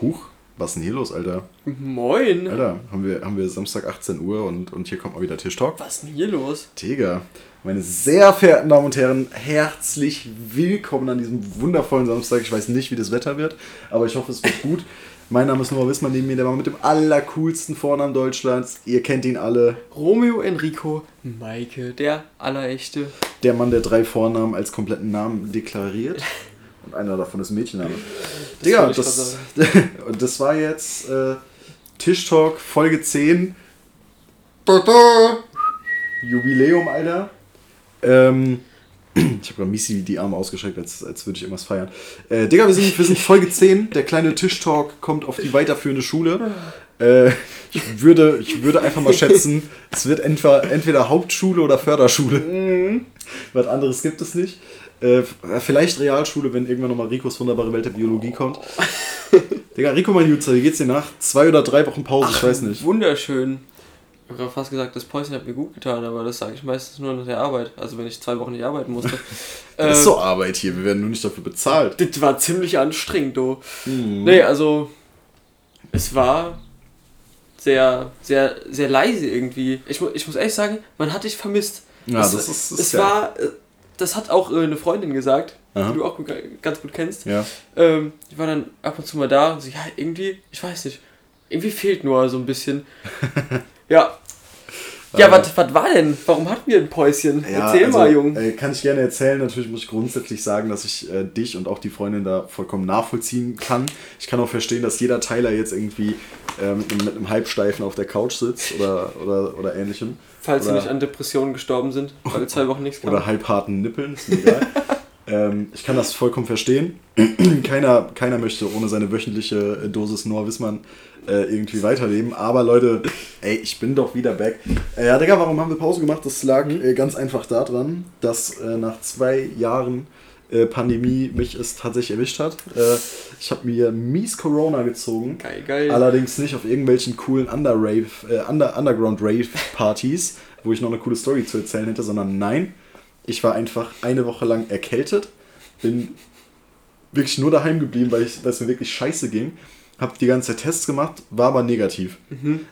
Huch, was ist denn hier los, Alter? Moin. Alter, haben wir, haben wir Samstag 18 Uhr und, und hier kommt mal wieder Tischtalk. Was ist denn hier los? Digga, meine sehr verehrten Damen und Herren, herzlich willkommen an diesem wundervollen Samstag. Ich weiß nicht, wie das Wetter wird, aber ich hoffe, es wird gut. Mein Name ist Noah Wissmann, neben mir der Mann mit dem allercoolsten Vornamen Deutschlands. Ihr kennt ihn alle. Romeo Enrico Maike, der allerechte. Der Mann, der drei Vornamen als kompletten Namen deklariert. Einer davon ist Mädchenname. Das Digga, das, und das war jetzt äh, Tischtalk Folge 10. Jubiläum, Alter. Ähm, ich habe gerade Misi die Arme ausgestreckt, als, als würde ich irgendwas feiern. Äh, Digga, wir sind, wir sind Folge 10. Der kleine Tischtalk kommt auf die weiterführende Schule. Äh, ich, würde, ich würde einfach mal schätzen, es wird entweder, entweder Hauptschule oder Förderschule. Was anderes gibt es nicht. Äh, vielleicht Realschule, wenn irgendwann nochmal Ricos wunderbare Welt der Biologie kommt. Digga, Rico, mein Jutzer, wie geht's dir nach? Zwei oder drei Wochen Pause, ich weiß nicht. Wunderschön. Ich habe fast gesagt, das Päuschen hat mir gut getan, aber das sage ich meistens nur nach der Arbeit. Also wenn ich zwei Wochen nicht arbeiten musste. Das ist Äh, so Arbeit hier, wir werden nur nicht dafür bezahlt. Das war ziemlich anstrengend, du. Mhm. Nee, also es war sehr, sehr, sehr leise irgendwie. Ich, ich muss ehrlich sagen, man hat dich vermisst. Ja, es, das ist- das es ist war, das hat auch äh, eine Freundin gesagt, Aha. die du auch gut, ganz gut kennst. Ja. Ähm, die war dann ab und zu mal da und so, ja, irgendwie, ich weiß nicht, irgendwie fehlt nur so ein bisschen. ja. Ja, Äh. was was war denn? Warum hatten wir ein Päuschen? Ja, Erzähl also, mal, Jung. Äh, kann ich gerne erzählen. Natürlich muss ich grundsätzlich sagen, dass ich äh, dich und auch die Freundin da vollkommen nachvollziehen kann. Ich kann auch verstehen, dass jeder Teiler jetzt irgendwie mit, einem, mit einem Halbsteifen auf der Couch sitzt oder, oder, oder ähnlichem. Falls sie oder- nicht an Depressionen gestorben sind, weil zwei Wochen nichts kam. Oder halbharten Nippeln, ist mir egal. ähm, ich kann das vollkommen verstehen. keiner, keiner möchte ohne seine wöchentliche äh, Dosis Noah Wissmann äh, irgendwie weiterleben. Aber Leute, ey, ich bin doch wieder back. Äh, ja, Digga, warum haben wir Pause gemacht? Das lag äh, ganz einfach daran, dass äh, nach zwei Jahren äh, Pandemie mich es tatsächlich erwischt hat. Äh, ich habe mir mies Corona gezogen. Geil, geil. Allerdings nicht auf irgendwelchen coolen Under-Rave, äh, Under Underground-Rave-Partys, wo ich noch eine coole Story zu erzählen hätte, sondern nein, ich war einfach eine Woche lang erkältet, bin wirklich nur daheim geblieben, weil es mir wirklich scheiße ging. Hab die ganze Zeit Tests gemacht, war aber negativ.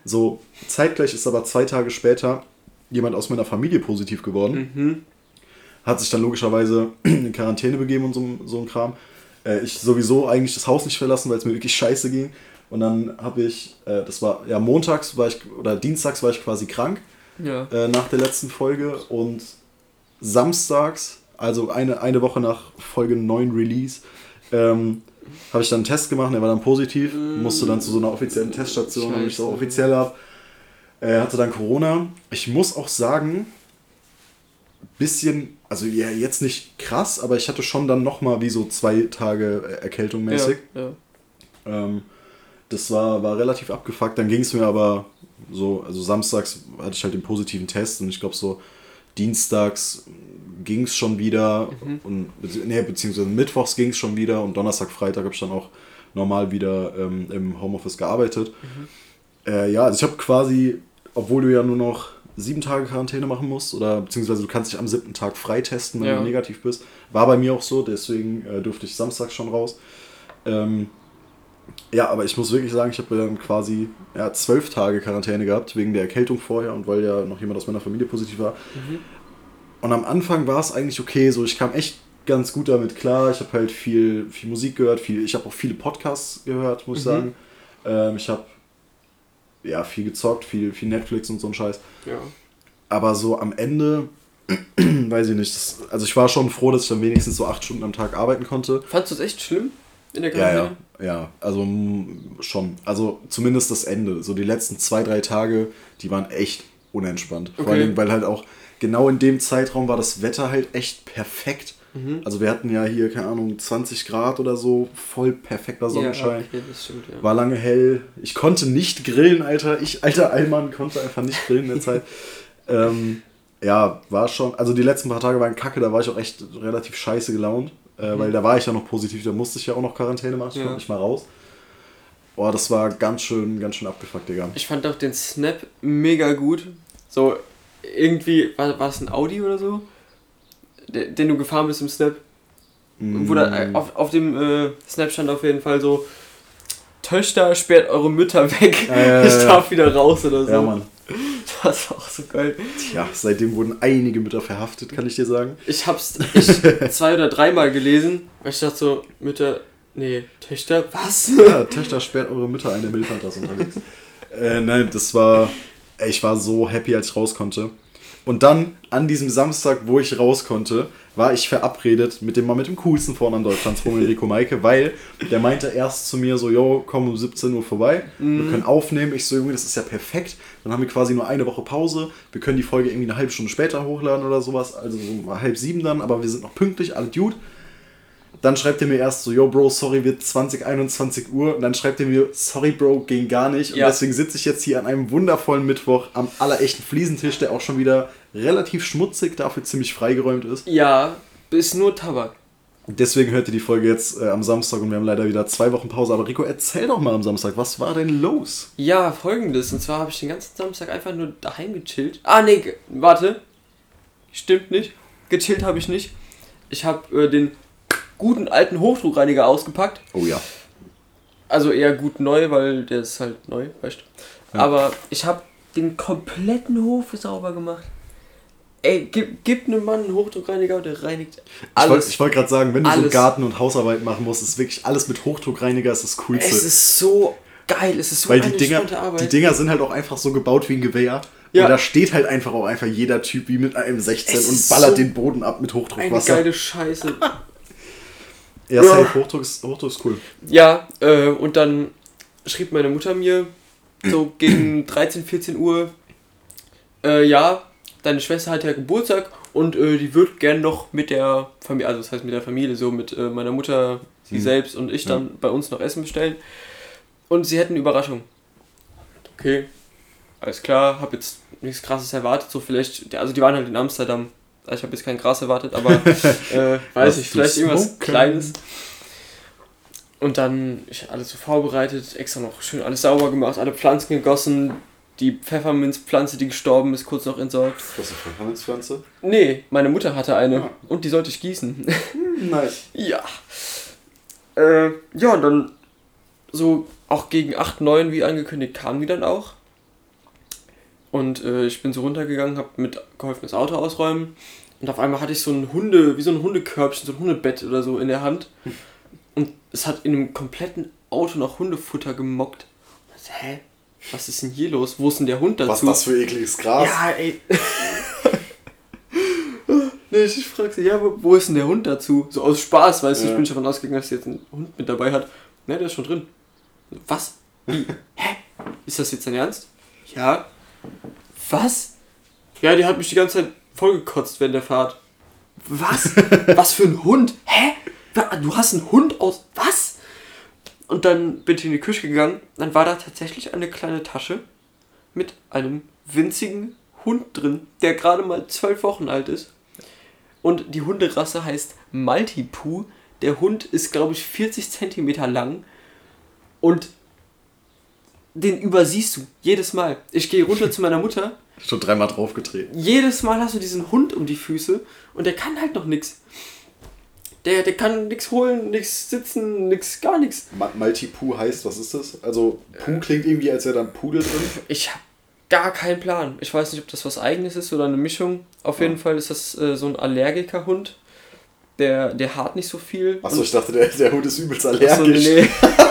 So, zeitgleich ist aber zwei Tage später jemand aus meiner Familie positiv geworden. Mhm. Hat sich dann logischerweise in Quarantäne begeben und so, so ein Kram. Äh, ich sowieso eigentlich das Haus nicht verlassen, weil es mir wirklich scheiße ging. Und dann habe ich, äh, das war, ja, montags war ich, oder dienstags war ich quasi krank Ja. äh, nach der letzten Folge und samstags, also eine, eine Woche nach Folge 9 Release, ähm, habe ich dann einen Test gemacht, der war dann positiv, musste dann zu so einer offiziellen Teststation, damit ich Scheiße. offiziell habe. Er hatte dann Corona. Ich muss auch sagen, bisschen, also ja, jetzt nicht krass, aber ich hatte schon dann nochmal wie so zwei Tage äh, Erkältung mäßig. Ja, ja. Ähm, das war, war relativ abgefuckt. Dann ging es mir aber so, also samstags hatte ich halt den positiven Test und ich glaube so dienstags ging es schon wieder und bezieh- nee, beziehungsweise mittwochs ging es schon wieder und Donnerstag, Freitag habe ich dann auch normal wieder ähm, im Homeoffice gearbeitet. Äh, ja, also ich habe quasi, obwohl du ja nur noch sieben Tage Quarantäne machen musst oder beziehungsweise du kannst dich am siebten Tag freitesten, wenn Ja. du negativ bist, war bei mir auch so, deswegen äh, durfte ich samstags schon raus. Ähm, ja, aber ich muss wirklich sagen, ich habe dann quasi ja, zwölf Tage Quarantäne gehabt, wegen der Erkältung vorher und weil ja noch jemand aus meiner Familie positiv war. Und am Anfang war es eigentlich okay, so ich kam echt ganz gut damit klar. Ich habe halt viel, viel Musik gehört, viel, ich habe auch viele Podcasts gehört, muss ich Mhm. sagen. Ähm, ich habe ja viel gezockt, viel, viel Netflix und so ein Scheiß. ja. Aber so am Ende, weiß ich nicht, das, also ich war schon froh, dass ich dann wenigstens so acht Stunden am Tag arbeiten konnte. Fandst du es echt schlimm in der Ja, Quarantäne? ja, ja. Also mm, schon. Also zumindest das Ende. So die letzten zwei, drei Tage, die waren echt unentspannt. Vor Okay. allem, weil halt auch genau in dem Zeitraum war das Wetter halt echt perfekt. Mhm. Also wir hatten ja hier, keine Ahnung, 20 Grad oder so, voll perfekter Sonnenschein. Ja, okay, stimmt, ja. War lange hell. Ich konnte nicht grillen, Alter. Ich, alter Allmann, konnte einfach nicht grillen in der Zeit. ähm, ja, war schon. Also die letzten paar Tage waren kacke, da war ich auch echt relativ scheiße gelaunt. Äh, Weil da war ich ja noch positiv, da musste ich ja auch noch Quarantäne machen, ich Ja. nicht mal raus. Boah, das war ganz schön, ganz schön abgefuckt, Digga. Ich fand auch den Snap mega gut. So, irgendwie, war, war es ein Audi oder so? Den, den du gefahren bist im Snap? Wo da, Mm. auf, auf dem äh, Snap stand auf jeden Fall so Töchter, sperrt eure Mütter weg. Ja, ja, ich ja, darf wieder raus oder so. Ja, Mann. Das war auch so geil. Tja, seitdem wurden einige Mütter verhaftet, kann ich dir sagen. Ich hab's ich, zwei oder dreimal gelesen. Und ich dachte so, Mütter, nee, Töchter, was? Ja, Töchter sperrt eure Mütter ein, der Milchvater ist unterwegs. äh, nein, das war. Ich war so happy, als ich raus konnte. Und dann, an diesem Samstag, wo ich raus konnte, war ich verabredet mit dem Mann mit dem coolsten Vornamen Deutschlands, Roman Enrico Maike, weil der meinte erst zu mir so, yo, komm um 17 Uhr vorbei, wir können aufnehmen. Ich so, Junge, das ist ja perfekt. Dann haben wir quasi nur eine Woche Pause. Wir können die Folge irgendwie eine halbe Stunde später hochladen oder sowas, also so halb sieben dann, aber wir sind noch pünktlich, alle gut. Dann schreibt er mir erst so, yo Bro, sorry, wird 20, 21 Uhr. Und dann schreibt er mir, sorry Bro, ging gar nicht. Und Ja. deswegen sitze ich jetzt hier an einem wundervollen Mittwoch am allerechten Fliesentisch, der auch schon wieder relativ schmutzig, dafür ziemlich freigeräumt ist. Ja, ist nur Tabak. Deswegen hört ihr die Folge jetzt äh, am Samstag und wir haben leider wieder zwei Wochen Pause. Aber Rico, erzähl doch mal am Samstag, was war denn los? Ja, folgendes. Und zwar habe ich den ganzen Samstag einfach nur daheim gechillt. Ah, nee, warte. Stimmt nicht. Gechillt habe ich nicht. Ich habe äh, den guten alten Hochdruckreiniger ausgepackt. Oh ja. Also eher gut neu, weil der ist halt neu, weißt du. Ja. Aber ich habe den kompletten Hof sauber gemacht. Ey, gib, gib einem Mann einen Hochdruckreiniger und der reinigt Ich wollte alles. wollt gerade sagen, wenn du so Alles. Garten- und Hausarbeit machen musst, ist wirklich alles mit Hochdruckreiniger ist das Coolste. es ist so geil, es ist so Weil die eine Dinger, Arbeit. die Dinger sind halt auch einfach so gebaut wie ein Gewehr. Ja. Und da steht halt einfach auch einfach jeder Typ wie mit einem 16 Es und ballert so den Boden ab mit eine Hochdruckwasser. geile Scheiße. Ja, safe, Hochdruck ist, Hochdruck ist cool. Ja, äh, und dann schrieb meine Mutter mir so gegen 13, 14 Uhr, äh, ja, deine Schwester hat ja Geburtstag und äh, die wird gern noch mit der Familie, also das heißt mit der Familie, so mit äh, meiner Mutter, sie Hm. selbst und ich dann bei uns noch Essen bestellen. Und sie hätten eine Überraschung. Okay, alles klar, hab jetzt nichts krasses erwartet, so vielleicht, also die waren halt in Amsterdam. Ich habe jetzt kein Gras erwartet, aber äh, weiß ich, vielleicht irgendwas smoken? Kleines. Und dann ich alles so vorbereitet, extra noch schön alles sauber gemacht, alle Pflanzen gegossen, die Pfefferminzpflanze, die gestorben ist, kurz noch entsorgt. Was ist eine Pfefferminzpflanze? Nee, meine Mutter hatte eine Ah. und die sollte ich gießen. Nice. ja. Äh, ja, und dann so auch gegen 8, 9, wie angekündigt, kamen die dann auch. Und äh, ich bin so runtergegangen, hab mit geholfen das Auto ausräumen. Und auf einmal hatte ich so ein Hunde, wie so ein Hundekörbchen, so ein Hundebett oder so in der Hand. Und es hat in einem kompletten Auto noch Hundefutter gemockt. Ich so, Hä? Was ist denn hier los? Wo ist denn der Hund dazu? Was das für ekliges Gras? Ja, ey. nee, ich frag sie, ja, wo, wo ist denn der Hund dazu? So aus Spaß, weißt du, Ja. ich bin schon davon ausgegangen, dass sie jetzt einen Hund mit dabei hat. Ne, der ist schon drin. Was? Wie? Hä? Ist das jetzt dein Ernst? Ja. Was? Ja, die hat mich die ganze Zeit vollgekotzt während der Fahrt. Was? Was für ein Hund? Hä? Du hast einen Hund aus. Was? Und dann bin ich in die Küche gegangen. Dann war da tatsächlich eine kleine Tasche mit einem winzigen Hund drin, der gerade mal zwölf Wochen alt ist. Und die Hunderasse heißt Maltipoo. Der Hund ist, glaube ich, 40 Zentimeter lang. Und den übersiehst du jedes Mal. Ich gehe runter zu meiner Mutter. Schon dreimal draufgetreten. Jedes Mal hast du diesen Hund um die Füße und der kann halt noch nichts. Der, der kann nichts holen, nichts sitzen, nichts, gar nichts. Ma Maltipu heißt, was ist das? Also, Puh klingt irgendwie, als wäre da ein Pudel drin. Ich habe gar keinen Plan. Ich weiß nicht, ob das was eigenes ist oder eine Mischung. Auf jeden Fall ist das äh, so ein Allergikerhund. Der, der hart nicht so viel. Achso, ich dachte, der, der Hund ist übelst Achso, allergisch. nee.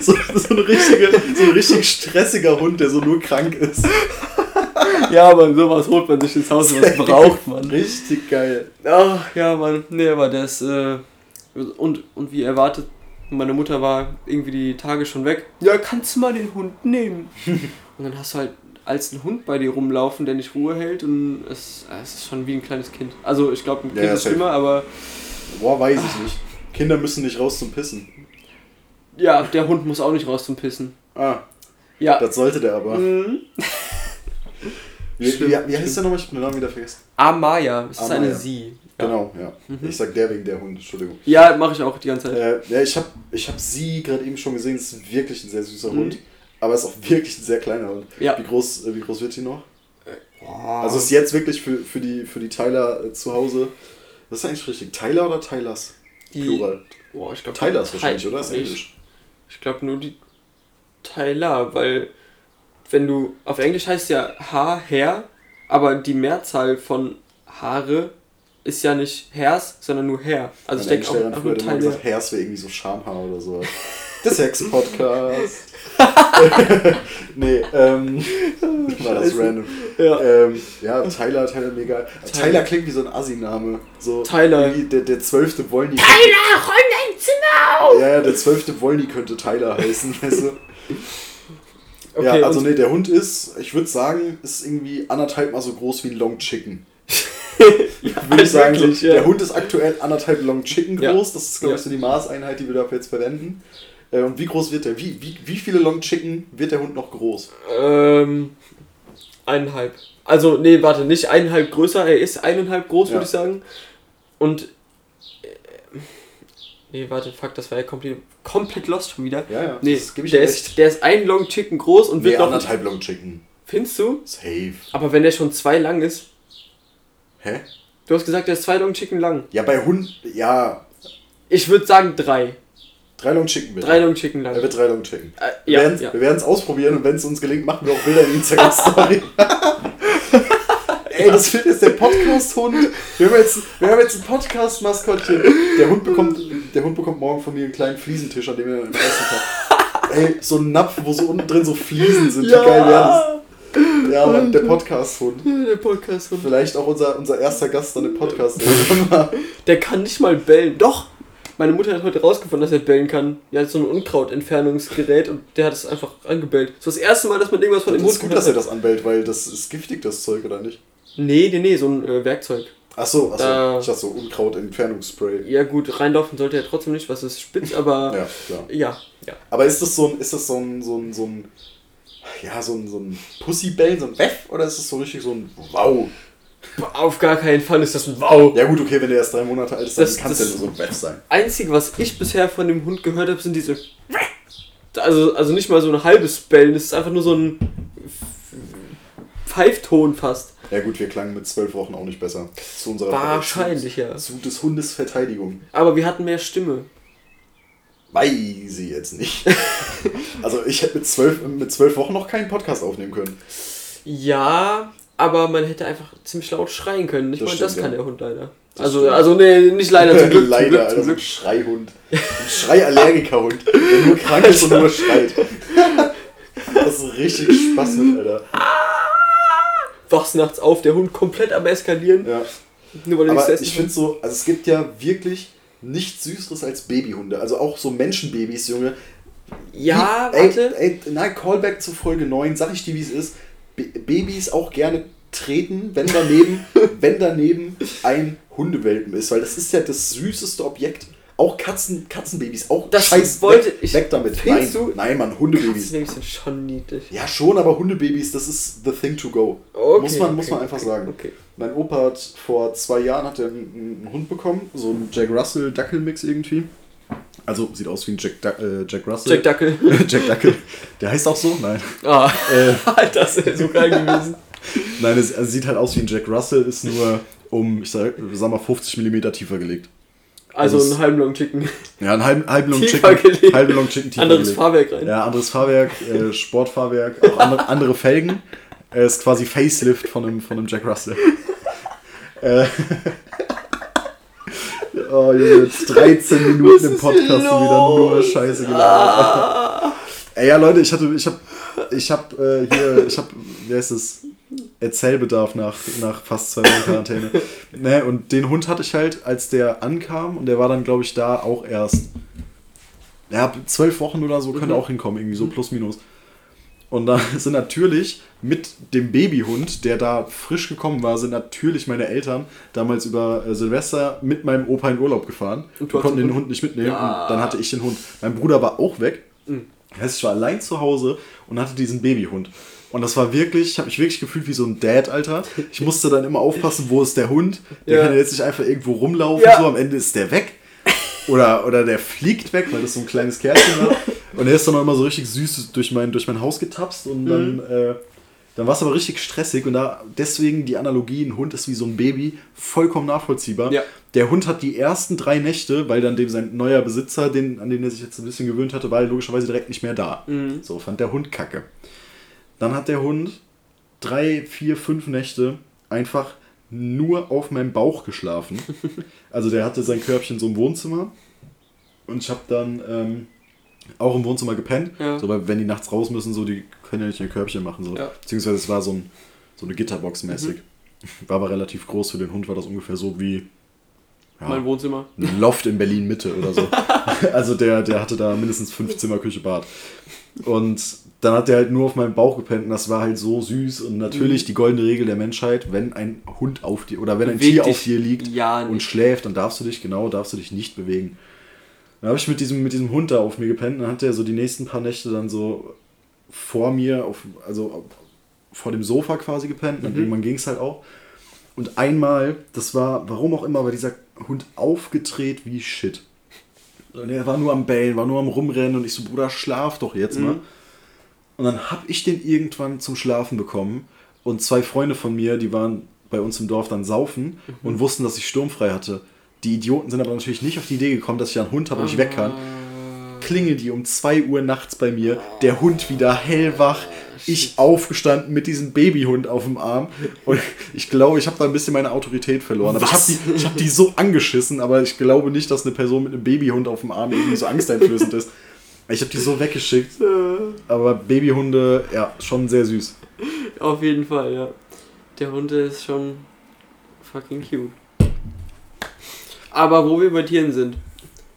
So, so, ein richtige, so ein richtig stressiger Hund, der so nur krank ist. Ja, man, sowas holt man sich ins Haus, was braucht man. Richtig geil. Ach, ja, Mann. Nee, aber der ist, äh, und, und wie erwartet, meine Mutter war irgendwie die Tage schon weg. Ja, kannst du mal den Hund nehmen? und dann hast du halt als ein Hund bei dir rumlaufen, der nicht Ruhe hält und es, es ist schon wie ein kleines Kind. Also ich glaube, ein Kind ja, ist schlimmer, aber Boah, weiß ich nicht. Kinder müssen nicht raus zum Pissen. Ja, der Hund muss auch nicht raus zum Pissen. Ah, Ja. das sollte der aber. Mhm. Wie, wie, Stimmt, wie heißt der nochmal? Ich hab den Namen wieder vergessen. Amaya, es ist eine Sie. Ja, Genau, ja. Ich sag der wegen der Hund, Entschuldigung. ja mache ich auch die ganze Zeit. Äh, ja, ich habe ich hab sie gerade eben schon gesehen. Es ist wirklich ein sehr süßer Mhm. Hund. Aber es ist auch wirklich ein sehr kleiner Hund. Ja. Wie, groß, äh, wie groß wird sie noch? Boah. Also ist jetzt wirklich für, für, die, für die Tyler äh, zu Hause. Was ist eigentlich richtig? Tyler oder Tylers? Die- Plural. Boah, ich glaube Tylers wahrscheinlich, oder? Ist Ich, Englisch. Ich glaube nur die. Tyler, weil wenn du auf Englisch heißt ja Haar, Hair, aber die Mehrzahl von Haare ist ja nicht Hairs, sondern nur Hair. Also ich denke auch, auch nur Tyler. gesagt, Hairs wäre irgendwie so Schamhaar oder so. Der Sex-Podcast. nee, ähm, war das random. Ja. Ähm, ja, Tyler, Tyler mega. Tyler, klingt wie so ein Assi-Name. So Tyler. Der, der zwölfte Wollny. Tyler, räum dein Zimmer auf! Ja, ja, der zwölfte Wollny könnte Tyler heißen, weißt du? Okay, ja, also nee, der Hund ist, ich würde sagen, ist irgendwie anderthalb mal so groß wie ein Long Chicken. ja, Würde ich sagen, so, wirklich, ja. der Hund ist aktuell anderthalb Long Chicken Ja. groß. Das ist, glaube ich, Ja. so die Maßeinheit, die wir dafür jetzt verwenden. Äh, und wie groß wird der? Wie, wie, wie viele Long Chicken wird der Hund noch groß? Ähm, eineinhalb. Also, nee, warte, nicht eineinhalb größer, er ist eineinhalb groß, Ja. würde ich sagen. Und. Äh, nee, warte, fuck, das war ja komplett, komplett lost schon wieder. Ja, ja, Nee, das gebe ich der ist, der ist ein Long Chicken groß und Nee, wird noch. anderthalb Long Chicken. Findest du? Safe. Aber wenn der schon zwei lang ist. Hä? Du hast gesagt, der ist zwei Long Chicken lang. Ja, bei Hund, ja, Ich würde sagen drei. drei Long Chicken bitte. Drei Long Chicken lang. Er wird drei Long Chicken. Äh, Wir ja, wir werden es ausprobieren und wenn es uns gelingt, machen wir auch Bilder in die Instagram-Story. Ey, das wird jetzt der Podcast-Hund. Wir haben jetzt, wir haben jetzt ein Podcast-Maskottchen. Der Hund bekommt, der Hund bekommt morgen von mir einen kleinen Fliesentisch, an dem er essen kann. Ey, so ein Napf, wo so unten drin so Fliesen sind. Wie geil wäre das? Ja, Mann, der Podcast-Hund. Der Podcast. Vielleicht auch unser, unser erster Gast an dem Podcast. Der kann nicht mal bellen. Doch! Meine Mutter hat heute rausgefunden, dass er bellen kann. Die hat so ein Unkrautentfernungsgerät und der hat es einfach angebellt. Das ist das erste Mal, dass man irgendwas von dem Hund ist gut, dass er das anbellt, weil das ist giftig, das Zeug, oder nicht? Nee, nee, nee, so ein äh, Werkzeug. Ach so, ach so. Da- ich dachte so Unkraut-Entfernungsspray. Ja gut, reinlaufen sollte er trotzdem nicht, was ist spitz, aber Ja, klar. ja, ja. Aber ist das so ein, ist das so ein, so ein, so ein, ja, so ein, so ein Pussybellen, so ein Weff, oder ist das so richtig so ein Wow? Auf gar keinen Fall ist das ein Wow. Ja gut, okay, wenn der erst drei Monate alt ist, dann kann es ja so ein Weff sein. Einzige, was ich bisher von dem Hund gehört habe, sind diese. Also, also nicht mal so ein halbes Bellen, das ist einfach nur so ein Pfeifton fast. Ja gut, wir klangen mit zwölf Wochen auch nicht besser. Zu unserer Wahrscheinlich, ja. Zu des Hundes Verteidigung. Aber wir hatten mehr Stimme. Weiß ich jetzt nicht. also ich hätte mit zwölf, mit zwölf Wochen noch keinen Podcast aufnehmen können. Ja, aber man hätte einfach ziemlich laut schreien können. Nicht Das stimmt, das kann ja. der Hund leider. Das also, stimmt. also nee, nicht leider, zum Glück. Leider, zum Glück, zum so ein. Schreihund. Ein Schreiallergikerhund, der nur krank ist und nur schreit. Das ist richtig Spaß mit, Alter. Wachst nachts auf, der Hund komplett am Eskalieren. Ja. Nur weil nichts Aber ich finde so, also es gibt ja wirklich nichts Süßeres als Babyhunde. Also auch so Menschenbabys, Junge. Ja, Wie- ey, warte. Ey, nein, Callback zu Folge 9, sag ich dir, wie es ist. B Babys auch gerne treten, wenn daneben, wenn daneben ein Hundewelpen ist, weil das ist ja das süßeste Objekt. Auch Katzen, Katzenbabys, auch Das scheiß wollte weg, ich- weg damit. Nein, du- nein, Mann, Hundebabys. Katzenbabys sind schon niedlich. Ja, schon, aber Hundebabys, das ist the thing to go. Okay, muss man, muss okay, man einfach okay, sagen. Mein Opa hat vor zwei Jahren hat er einen, einen Hund bekommen, so einen Jack Russell Dackelmix irgendwie. Also sieht aus wie ein Jack, Du- äh, Jack Russell. Jack Dackel. Jack Dackel. Der heißt auch so? Nein. Ah, Äh, das wäre so geil gewesen. nein, es, es sieht halt aus wie ein Jack Russell, ist nur um, ich sag, sag mal, 50 mm tiefer gelegt. Also Das ist- einen halben Long Chicken. Ja, ein halben, halben Long Tiefer Chicken. gelegt. Halben Long Chicken tiefer Anderes gelegt. Fahrwerk rein. Ja, anderes Fahrwerk, äh, Sportfahrwerk, auch andere, andere Felgen. Er ist quasi Facelift von einem, von einem Jack Russell. äh, oh, jetzt 13 Minuten im Podcast und wieder nur? Scheiße gelabert. Ey, ja, Leute, ich hatte, ich hab, ich hab äh, hier, ich hab, wie heißt es, Erzählbedarf nach, nach fast zwei Wochen Quarantäne. ne, und den Hund hatte ich halt, als der ankam und der war dann, glaube ich, da auch erst, ja, zwölf Wochen oder so, könnte Mhm. auch hinkommen, irgendwie so plus minus. Und da sind natürlich mit dem Babyhund, der da frisch gekommen war, sind natürlich meine Eltern damals über äh, Silvester mit meinem Opa in Urlaub gefahren. Und konnten den Hund nicht mitnehmen Ja. und dann hatte ich den Hund. Mein Bruder war auch weg. Mhm. Heißt, ich war allein zu Hause und hatte diesen Babyhund. Und das war wirklich, ich habe mich wirklich gefühlt wie so ein Dad, Alter. Ich musste dann immer aufpassen, wo ist der Hund. Der Ja. kann ja jetzt nicht einfach irgendwo rumlaufen, Ja. so am Ende ist der weg. Oder, oder der fliegt weg, weil das so ein kleines Kerlchen war. Und er ist dann auch immer so richtig süß durch mein, durch mein Haus getapst und dann, Mhm. äh, Dann war es aber richtig stressig und da deswegen die Analogie, ein Hund ist wie so ein Baby, vollkommen nachvollziehbar. Ja. Der Hund hat die ersten drei Nächte, weil dann dem sein neuer Besitzer, den, an den er sich jetzt ein bisschen gewöhnt hatte, war er logischerweise direkt nicht mehr da. Mhm. So fand der Hund kacke. Dann hat der Hund drei, vier, fünf Nächte einfach nur auf meinem Bauch geschlafen. Also der hatte sein Körbchen so im Wohnzimmer und ich habe dann ähm, auch im Wohnzimmer gepennt. Ja. So, weil wenn die nachts raus müssen, so die können ja nicht ihr Körbchen machen. So. Ja. Beziehungsweise es war so, ein, so eine Gitterbox mäßig. War aber relativ groß für den Hund, war das ungefähr so wie ja, Mein Wohnzimmer. ein Loft in Berlin Mitte oder so. also der, der hatte da mindestens fünf Zimmer, Küche, Bad. Und dann hat der halt nur auf meinem Bauch gepennt und das war halt so süß. Und natürlich die goldene Regel der Menschheit, wenn ein Hund auf dir oder wenn ein Beweg Tier auf dir liegt ja und schläft, dann darfst du dich, genau, darfst du dich nicht bewegen. Dann habe ich mit diesem, mit diesem Hund da auf mir gepennt und dann hat der so die nächsten paar Nächte dann so vor mir, auf, also vor dem Sofa quasi gepennt. Und dann irgendwann ging es halt auch. Und einmal, das war, warum auch immer, war dieser Hund aufgedreht wie Shit. Und er war nur am Bellen, war nur am Rumrennen und ich so, Bruder, schlaf doch jetzt mal. Und dann hab ich den irgendwann zum Schlafen bekommen und zwei Freunde von mir, die waren bei uns im Dorf dann saufen und wussten, dass ich sturmfrei hatte. Die Idioten sind aber natürlich nicht auf die Idee gekommen, dass ich einen Hund habe und ich weg kann. Klingeln die um 2 Uhr nachts bei mir, der Hund wieder hellwach, ich aufgestanden mit diesem Babyhund auf dem Arm und ich glaube, ich habe da ein bisschen meine Autorität verloren. Aber ich habe die, ich hab die so angeschissen, aber ich glaube nicht, dass eine Person mit einem Babyhund auf dem Arm irgendwie so angsteinflößend ist. Ich habe die so weggeschickt. Aber Babyhunde, ja, schon sehr süß. Auf jeden Fall, ja. Der Hund ist schon fucking cute. Aber wo wir bei Tieren sind,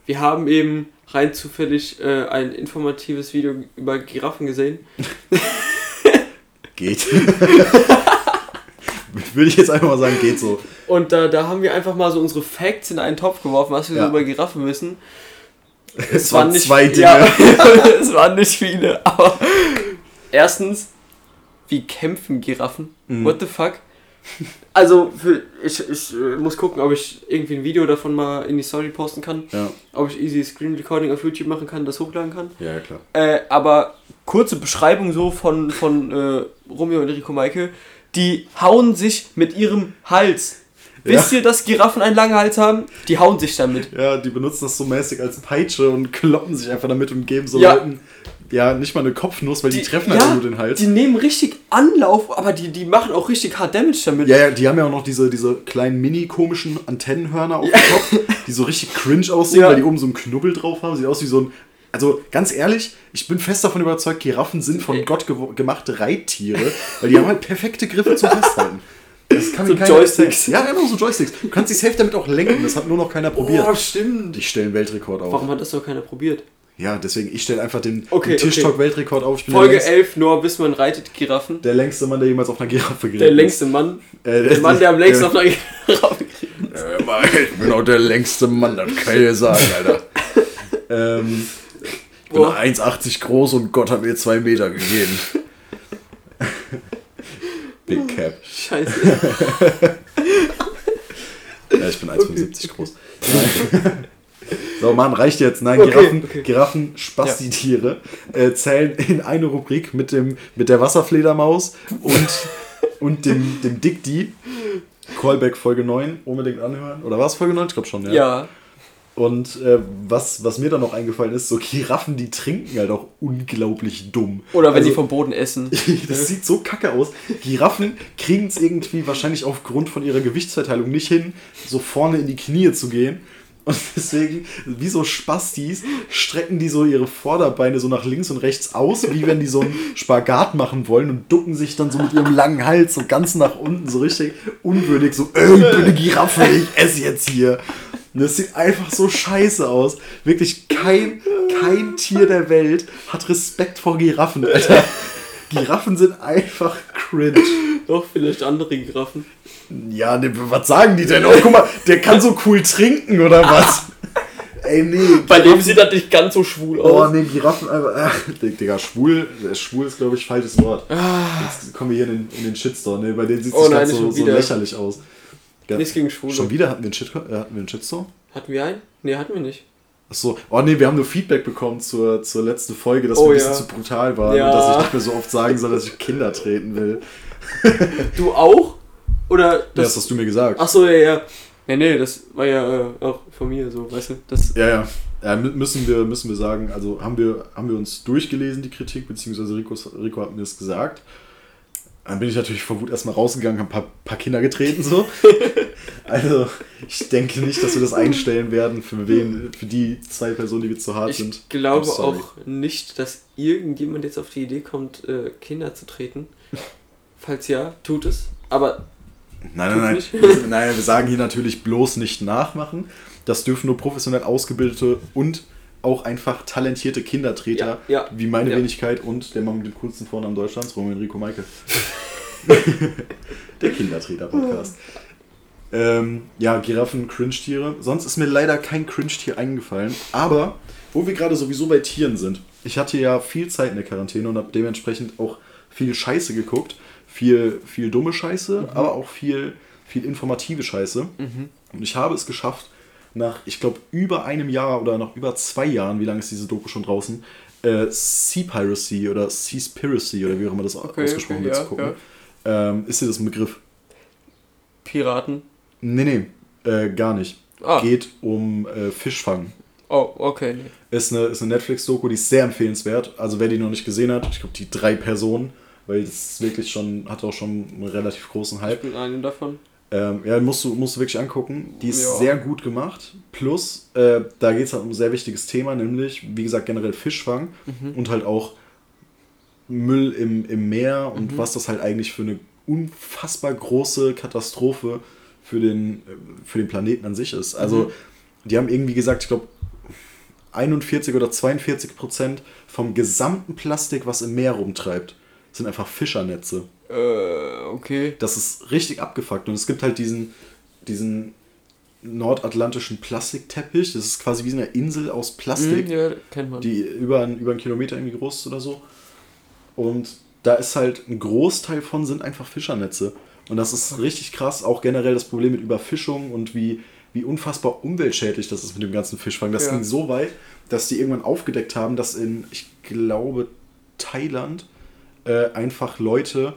wir haben eben rein zufällig äh, ein informatives Video über Giraffen gesehen. Geht. Würde ich jetzt einfach mal sagen, geht so. Und da, da haben wir einfach mal so unsere Facts in einen Topf geworfen, was wir Ja. so über Giraffen wissen. Es waren zwei Dinge. Ja, es waren nicht viele, aber erstens, wie kämpfen Giraffen? Mhm. What the fuck? Also, für, ich, ich äh, muss gucken, ob ich irgendwie ein Video davon mal in die Story posten kann. Ja, Ob ich easy Screen Recording auf YouTube machen kann, das hochladen kann. ja, klar. Äh, aber kurze Beschreibung so von, von äh, Romeo und Enrico Maike. Die hauen sich mit ihrem Hals. Wisst Ja. ihr, dass Giraffen einen langen Hals haben? Die hauen sich damit. Ja, die benutzen das so mäßig als Peitsche und kloppen sich einfach damit und geben so Ja. Leuten, ja, nicht mal eine Kopfnuss, weil die, treffen halt ja, nur den Hals. Die nehmen richtig Anlauf, aber die, die machen auch richtig hart Damage damit. ja, ja, die haben ja auch noch diese, diese kleinen mini-komischen Antennenhörner auf dem Kopf, die so richtig cringe aussehen, Ja. weil die oben so einen Knubbel drauf haben. Sieht aus wie so ein. Also ganz ehrlich, ich bin fest davon überzeugt, Giraffen sind von. Gott gewo- gemachte Reittiere, weil die haben halt perfekte Griffe zum Festhalten. Das kann So Joysticks. Ja, genau, so Joysticks. Du kannst die safe damit auch lenken, das hat nur noch keiner probiert. Oh, stimmt. Die stellen Weltrekord auf. Warum hat das noch keiner probiert? Ja, deswegen, ich stelle einfach den, Okay, den Tischtalk-Weltrekord auf. Ich bin Folge der, längste, 11, Noah Bissmann reitet Giraffen. der längste Mann, der jemals auf einer Giraffe geritten Der ist. längste Mann. Äh, Der Mann, der am längsten auf der, einer Giraffe geritten äh, Ich bin auch der längste Mann, das kann ich dir sagen, Alter. ähm, ich bin Boah. 1,80 groß und Gott hat mir zwei Meter gegeben. Big Cap. Scheiße. Ja, ich bin 1,75 groß. So, Mann, reicht jetzt. Nein, Okay, Giraffen, okay. Giraffen Spasti-Tiere äh, zählen in eine Rubrik mit, dem, mit der Wasserfledermaus und, und dem, dem Dickdi. Callback Folge 9, unbedingt anhören. Oder war es Folge 9? Ich glaube schon, ja. Ja. Und äh, was, was mir dann noch eingefallen ist, so Giraffen, die trinken halt auch unglaublich dumm. Oder wenn Also- die vom Boden essen. das sieht so kacke aus. Giraffen kriegen es irgendwie wahrscheinlich aufgrund von ihrer Gewichtsverteilung nicht hin, so vorne in die Knie zu gehen. Und deswegen, wie so Spastis, strecken die so ihre Vorderbeine so nach links und rechts aus, wie wenn die so einen Spagat machen wollen und ducken sich dann so mit ihrem langen Hals so ganz nach unten, so richtig unwürdig, so, ey, ich bin eine Giraffe, ich esse jetzt hier. Und das sieht einfach so scheiße aus. Wirklich kein, kein Tier der Welt hat Respekt vor Giraffen, Alter. Giraffen sind einfach cringe. Doch, vielleicht andere Giraffen. Ja, ne, was sagen die denn? Oh, guck mal, der kann so cool trinken, oder was? Ey, nee. Bei dem sieht das nicht ganz so schwul Oh, aus. nee, Giraffen einfach. Ach, Digga, schwul, äh, schwul ist, glaube ich, falsches Wort. Jetzt kommen wir hier in den, in den Shitstorm, ne? Bei denen sieht es Ah. Oh so, so lächerlich aus. Ja, Nichts gegen Schwule. schon wieder hatten wir einen, Shit, äh, hatten wir einen Shitstorm? Hatten wir einen? Nee, hatten wir nicht. Achso, oh nee, wir haben nur Feedback bekommen zur, zur letzten Folge, dass Oh wir ein bisschen ja. zu brutal waren Ja. und dass ich nicht mehr so oft sagen soll, dass ich Kinder treten will. Du auch? Oder Das, das. das hast du mir gesagt. Ach so, ja, ja. Nee, nee, das war ja äh, auch von mir so, weißt du? Das, Ja, ja. ja mü- müssen, wir, müssen wir sagen, also haben wir, haben wir uns durchgelesen, die Kritik, beziehungsweise Rico, Rico hat mir das gesagt. Dann bin ich natürlich vor Wut erstmal rausgegangen, habe ein paar, paar Kinder getreten, so. also, ich denke nicht, dass wir das einstellen werden, für wen, für die zwei Personen, die wir zu hart sind. ich glaube auch nicht, dass irgendjemand jetzt auf die Idee kommt, äh, Kinder zu treten. Falls ja, tut es. Aber Nein, nein, nein. nein, wir sagen hier natürlich bloß nicht nachmachen. Das dürfen nur professionell ausgebildete und auch einfach talentierte Kindertreter, Ja, ja, wie meine ja. Wenigkeit und der Mann mit dem coolsten Vornamen Deutschlands, Roman Enrico Meike. der Kindertreter-Podcast. Ähm, ja, Giraffen, Cringe-Tiere. Sonst ist mir leider kein Cringe-Tier eingefallen. Aber, wo wir gerade sowieso bei Tieren sind, ich hatte ja viel Zeit in der Quarantäne und habe dementsprechend auch viel Scheiße geguckt. Viel, viel dumme Scheiße, aber auch viel, viel informative Scheiße. Und ich habe es geschafft, nach, ich glaube, über einem Jahr oder nach über zwei Jahren, wie lange ist diese Doku schon draußen, äh, Sea Piracy oder Seaspiracy oder wie auch immer das Okay, ausgesprochen okay, wird, ja, zu gucken. Ähm, ist dir das ein Begriff? Piraten. Nee, nee, äh, gar nicht. Ah. Geht um äh, Fischfang. Oh, okay. Nee. Ist eine, ist eine Netflix-Doku, die ist sehr empfehlenswert. Also wer die noch nicht gesehen hat, ich glaube die drei Personen, weil das ist wirklich schon, hat auch schon einen relativ großen Ich Hype. bin einen davon. Ähm, ja, musst du, musst du wirklich angucken. Die ist Ja. sehr gut gemacht. Plus, äh, da geht es halt um ein sehr wichtiges Thema, nämlich, wie gesagt, generell Fischfang und halt auch Müll im, im Meer und was das halt eigentlich für eine unfassbar große Katastrophe für den, äh, für den Planeten an sich ist. Also, die haben irgendwie gesagt, ich glaube, 41 oder 42 Prozent vom gesamten Plastik, was im Meer rumtreibt, sind einfach Fischernetze. Äh, okay. Das ist richtig abgefuckt. Und es gibt halt diesen, diesen nordatlantischen Plastikteppich. Das ist quasi wie eine Insel aus Plastik, Hm, ja, kennt man. die über, einen- über einen Kilometer irgendwie groß ist oder so. Und da ist halt ein Großteil von sind einfach Fischernetze. Und das ist richtig krass. Auch generell das Problem mit Überfischung und wie, wie unfassbar umweltschädlich das ist mit dem ganzen Fischfang. Das Ja. ging so weit, dass die irgendwann aufgedeckt haben, dass in, ich glaube, Thailand äh, einfach Leute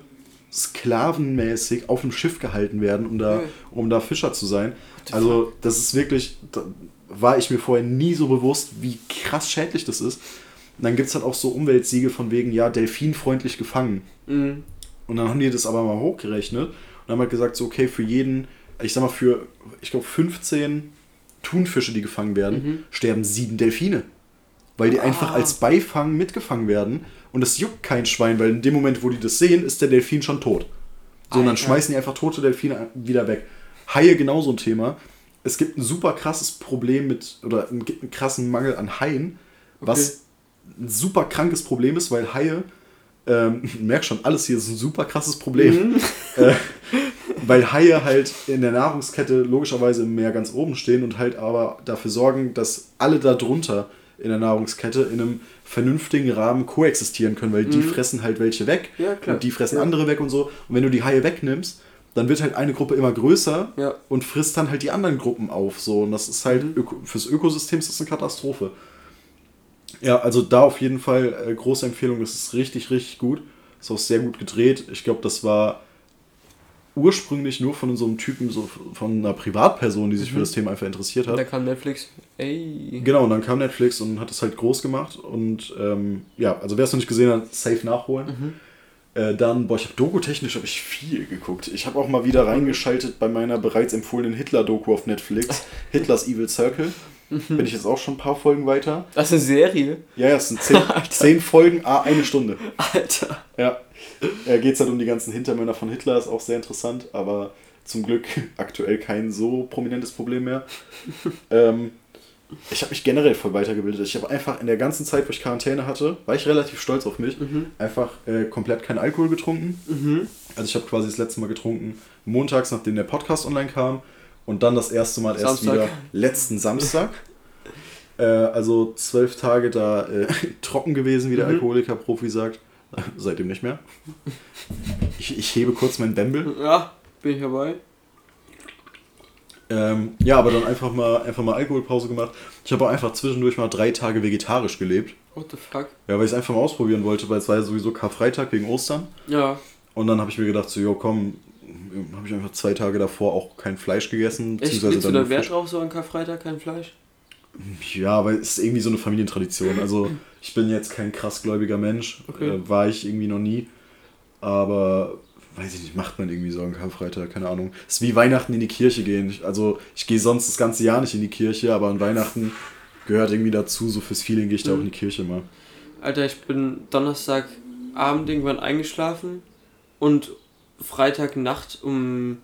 sklavenmäßig auf dem Schiff gehalten werden, um da, um da Fischer zu sein. Also das ist wirklich, da war ich mir vorher nie so bewusst, wie krass schädlich das ist. Und dann gibt es halt auch so Umweltsiegel von wegen, ja, delfinfreundlich gefangen. Mhm. Und dann haben die das aber mal hochgerechnet und haben halt gesagt, so, okay, für jeden, ich sag mal, für, ich glaube, 15 Thunfische, die gefangen werden, sterben sieben Delfine. Weil die einfach als Beifang mitgefangen werden und es juckt kein Schwein, weil in dem Moment, wo die das sehen, ist der Delfin schon tot. So, und dann schmeißen die einfach tote Delfine wieder weg. Haie genauso ein Thema. Es gibt ein super krasses Problem mit, oder es gibt einen krassen Mangel an Haien, was ein super krankes Problem ist, weil Haie, ähm, merk schon, alles hier ist ein super krasses Problem. Äh, weil Haie halt in der Nahrungskette logischerweise im Meer ganz oben stehen und halt aber dafür sorgen, dass alle darunter in der Nahrungskette in einem vernünftigen Rahmen koexistieren können, weil die fressen halt welche weg Ja, und die fressen Ja. andere weg und so. Und wenn du die Haie wegnimmst, dann wird halt eine Gruppe immer größer Ja. und frisst dann halt die anderen Gruppen auf. So. Und das ist halt Mhm. öko fürs Ökosystem ist das eine Katastrophe. Ja, also da auf jeden Fall äh, große Empfehlung. Das ist richtig, richtig gut. Ist auch sehr gut gedreht. Ich glaube, das war ursprünglich nur von so einem Typen, so von einer Privatperson, die sich für das Thema einfach interessiert hat. kam Netflix. Ey. Genau, und dann kam Netflix und hat es halt groß gemacht. Und ähm, ja, also wer es noch nicht gesehen hat, safe nachholen. Äh, dann, boah, ich habe Doku-technisch habe ich viel geguckt. Ich habe auch mal wieder reingeschaltet bei meiner bereits empfohlenen Hitler-Doku auf Netflix. Hitlers Evil Circle. Bin ich jetzt auch schon ein paar Folgen weiter. Das ist eine Serie. Ja, ja, es sind zehn, zehn Folgen, ah, eine Stunde. Alter. Ja. Äh, Geht es halt um die ganzen Hintermänner von Hitler, ist auch sehr interessant, aber zum Glück aktuell kein so prominentes Problem mehr. ähm, ich habe mich generell voll weitergebildet. Ich habe einfach in der ganzen Zeit, wo ich Quarantäne hatte, war ich relativ stolz auf mich, einfach äh, komplett keinen Alkohol getrunken. Mhm. Also ich habe quasi das letzte Mal getrunken, montags, nachdem der Podcast online kam. Und dann das erste Mal erst Samstag. wieder letzten Samstag. äh, also zwölf Tage da äh, trocken gewesen, wie der Mhm. Alkoholiker-Profi sagt. Seitdem nicht mehr. Ich, ich hebe kurz mein Bembel. Ja, bin ich dabei. Ähm, ja, aber dann einfach mal, einfach mal Alkoholpause gemacht. Ich habe auch einfach zwischendurch mal drei Tage vegetarisch gelebt. What the fuck? Ja, weil ich es einfach mal ausprobieren wollte, weil es war ja sowieso Karfreitag wegen Ostern. Ja. Und dann habe ich mir gedacht, so, jo, komm, habe ich einfach zwei Tage davor auch kein Fleisch gegessen. Echt? Legst du dann da Wert drauf, so an Karfreitag, kein Fleisch? Ja, weil es ist irgendwie so eine Familientradition. Also ich bin jetzt kein krass gläubiger Mensch, Okay. äh, war ich irgendwie noch nie. Aber weiß ich nicht, macht man irgendwie so an Karfreitag, keine Ahnung. Es ist wie Weihnachten in die Kirche gehen. Ich, also ich gehe sonst das ganze Jahr nicht in die Kirche, aber an Weihnachten gehört irgendwie dazu, so fürs Feeling gehe ich da auch in die Kirche mal. Alter, ich bin Donnerstagabend irgendwann eingeschlafen und Freitagnacht um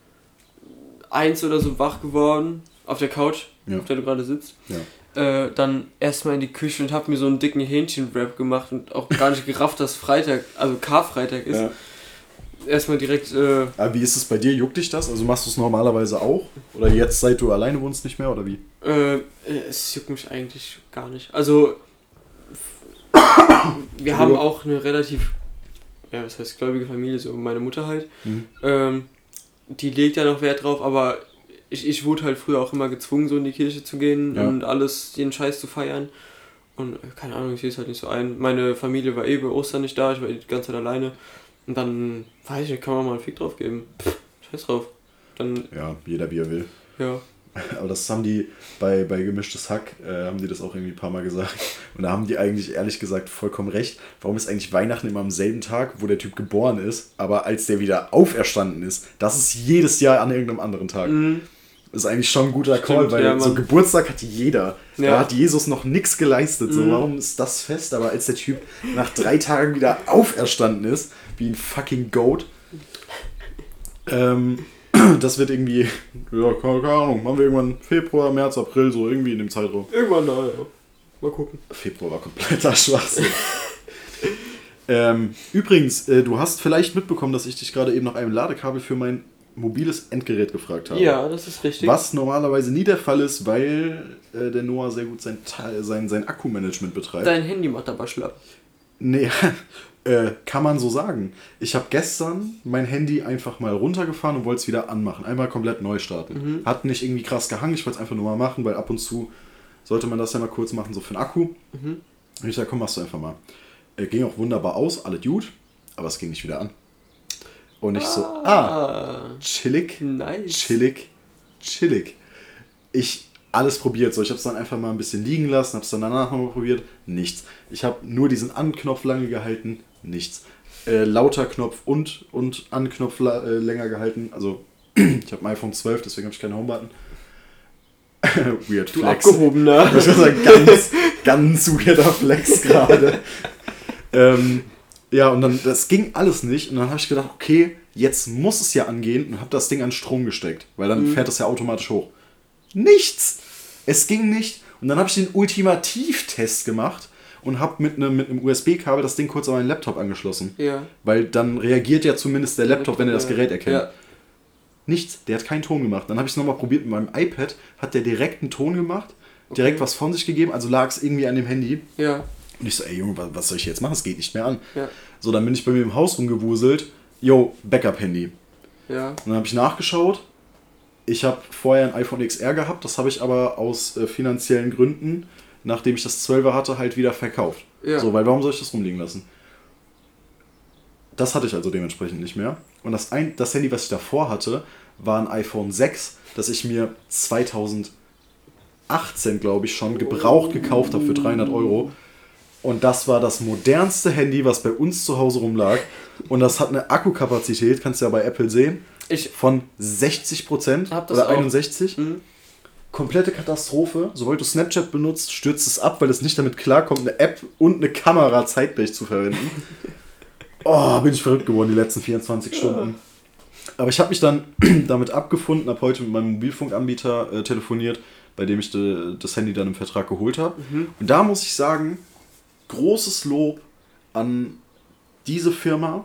eins oder so wach geworden auf der Couch, Ja. auf der du gerade sitzt. Ja. Äh, dann erstmal in die Küche und hab mir so einen dicken Hähnchenwrap gemacht und auch gar nicht gerafft, dass Freitag, also Karfreitag ist. Ja. Erstmal direkt, äh, Aber wie ist es bei dir? Juckt dich das? Also machst du es normalerweise auch? Oder jetzt, seit du alleine wohnst, nicht mehr? Oder wie? äh, es juckt mich eigentlich gar nicht. Also, wir haben auch eine relativ, ja, was heißt gläubige Familie, so meine Mutter halt. Mhm. Ähm, die legt ja noch Wert drauf, aber ich, ich wurde halt früher auch immer gezwungen, so in die Kirche zu gehen Ja. und alles, jeden Scheiß zu feiern. Und äh, keine Ahnung, ich sehe es halt nicht so ein. Meine Familie war eh bei Ostern nicht da, ich war die ganze Zeit alleine. Und dann, weiß ich nicht, kann man mal einen Fick drauf geben. Pff, scheiß drauf. Dann, Ja, jeder wie er will. ja. Aber das haben die bei, bei Gemischtes Hack, äh, haben die das auch irgendwie ein paar Mal gesagt. Und da haben die eigentlich ehrlich gesagt vollkommen recht. Warum ist eigentlich Weihnachten immer am selben Tag, wo der Typ geboren ist, aber als der wieder auferstanden ist, das ist jedes Jahr an irgendeinem anderen Tag. Mhm. Das ist eigentlich schon ein guter Call, Stimmt, weil ja, so. Geburtstag hat jeder. Da Ja. hat Jesus noch nichts geleistet. So, Mhm. warum ist das fest? Aber als der Typ nach drei Tagen wieder auferstanden ist, wie ein fucking Goat, ähm, das wird irgendwie, ja, keine, Ahnung, machen wir irgendwann Februar, März, April, so irgendwie in dem Zeitraum. Irgendwann da, ja. Mal gucken. Februar war kompletter Schwachsinn. ähm, übrigens, äh, du hast vielleicht mitbekommen, dass ich dich gerade eben nach einem Ladekabel für mein mobiles Endgerät gefragt habe. Ja, das ist richtig. Was normalerweise nie der Fall ist, weil äh, der Noah sehr gut sein, sein, sein Akkumanagement betreibt. Dein Handy macht aber schlapp. Nee, äh, kann man so sagen. Ich habe gestern mein Handy einfach mal runtergefahren und wollte es wieder anmachen. Einmal komplett neu starten. Hat nicht irgendwie krass gehangen, ich wollte es einfach nur mal machen, weil ab und zu sollte man das ja mal kurz machen, so für den Akku. Und ich sag, komm, machst du einfach mal. Äh, ging auch wunderbar aus, alle Dude, aber es ging nicht wieder an. Und ich so, ah, Ah, chillig, nice. chillig, chillig. Ich alles probiert. So, ich habe es dann einfach mal ein bisschen liegen lassen, habe es dann danach nochmal probiert. Nichts. Ich habe nur diesen An-Knopf lange gehalten. Nichts. Äh, lauter Knopf und, und An-Knopf äh, länger gehalten. Also, ich habe ein iPhone 12, deswegen habe ich keinen Homebutton. Weird Du Flex. abgehobener. Das ist ein ganz, ganz weirder Flex gerade. ähm, ja, und dann, das ging alles nicht. Und dann habe ich gedacht, okay, jetzt muss es ja angehen und habe das Ding an Strom gesteckt, weil dann fährt das ja automatisch hoch. Nichts! Es ging nicht. Und dann habe ich den Ultimativtest gemacht und habe mit einem mit einem USB-Kabel das Ding kurz an meinen Laptop angeschlossen. Ja. Weil dann reagiert ja zumindest der Laptop, wenn er das. Gerät erkennt. Ja. Nichts, der hat keinen Ton gemacht. Dann habe ich es nochmal probiert mit meinem iPad, hat der direkt einen Ton gemacht, direkt was von sich gegeben, also lag es irgendwie an dem Handy. Ja. Und ich so, ey Junge, wa- was soll ich jetzt machen? Es geht nicht mehr an. Ja. So, dann bin ich bei mir im Haus rumgewuselt. Yo, Backup-Handy. Ja. Und dann habe ich nachgeschaut. Ich habe vorher ein iPhone XR gehabt, das habe ich aber aus äh, finanziellen Gründen, nachdem ich das 12er hatte, halt wieder verkauft. Ja. So, weil warum soll ich das rumliegen lassen? Das hatte ich also dementsprechend nicht mehr. Und das, ein, das Handy, was ich davor hatte, war ein iPhone 6, das ich mir 2018, glaube ich, schon gebraucht gekauft habe für 300 Euro. Und das war das modernste Handy, was bei uns zu Hause rumlag. Und das hat eine Akkukapazität, kannst du ja bei Apple sehen, Ich. von 60% Hab das oder auch. 61. Mhm. Komplette Katastrophe. Sobald du Snapchat benutzt, stürzt es ab, weil es nicht damit klarkommt, eine App und eine Kamera zeitgleich zu verwenden. Oh, bin ich verrückt geworden die letzten 24 Stunden. Aber ich habe mich dann damit abgefunden, habe heute mit meinem Mobilfunkanbieter äh, telefoniert, bei dem ich de, das Handy dann im Vertrag geholt habe. Und da muss ich sagen, großes Lob an diese Firma,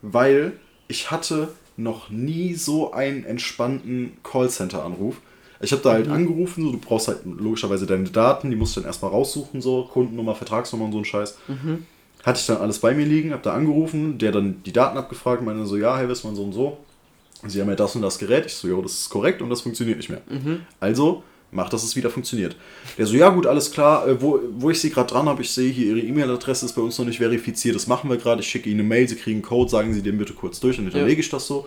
weil ich hatte noch nie so einen entspannten Callcenter-Anruf. Ich habe da halt angerufen, so, du brauchst halt logischerweise deine Daten, die musst du dann erstmal raussuchen, so Kundennummer, Vertragsnummer und so ein Scheiß. Hatte ich dann alles bei mir liegen, habe da angerufen, der dann die Daten abgefragt, meinte so, ja, Herr Wissmann, so und so. Sie haben ja das und das Gerät. Ich so, jo, das ist korrekt und das funktioniert nicht mehr. Mhm. Also, mach, dass es wieder funktioniert. Der so, ja gut, alles klar, äh, wo, wo ich sie gerade dran habe, ich sehe hier, ihre E-Mail-Adresse ist bei uns noch nicht verifiziert, das machen wir gerade, ich schicke ihnen eine Mail, sie kriegen einen Code, sagen sie den bitte kurz durch, dann hinterlege ich das so.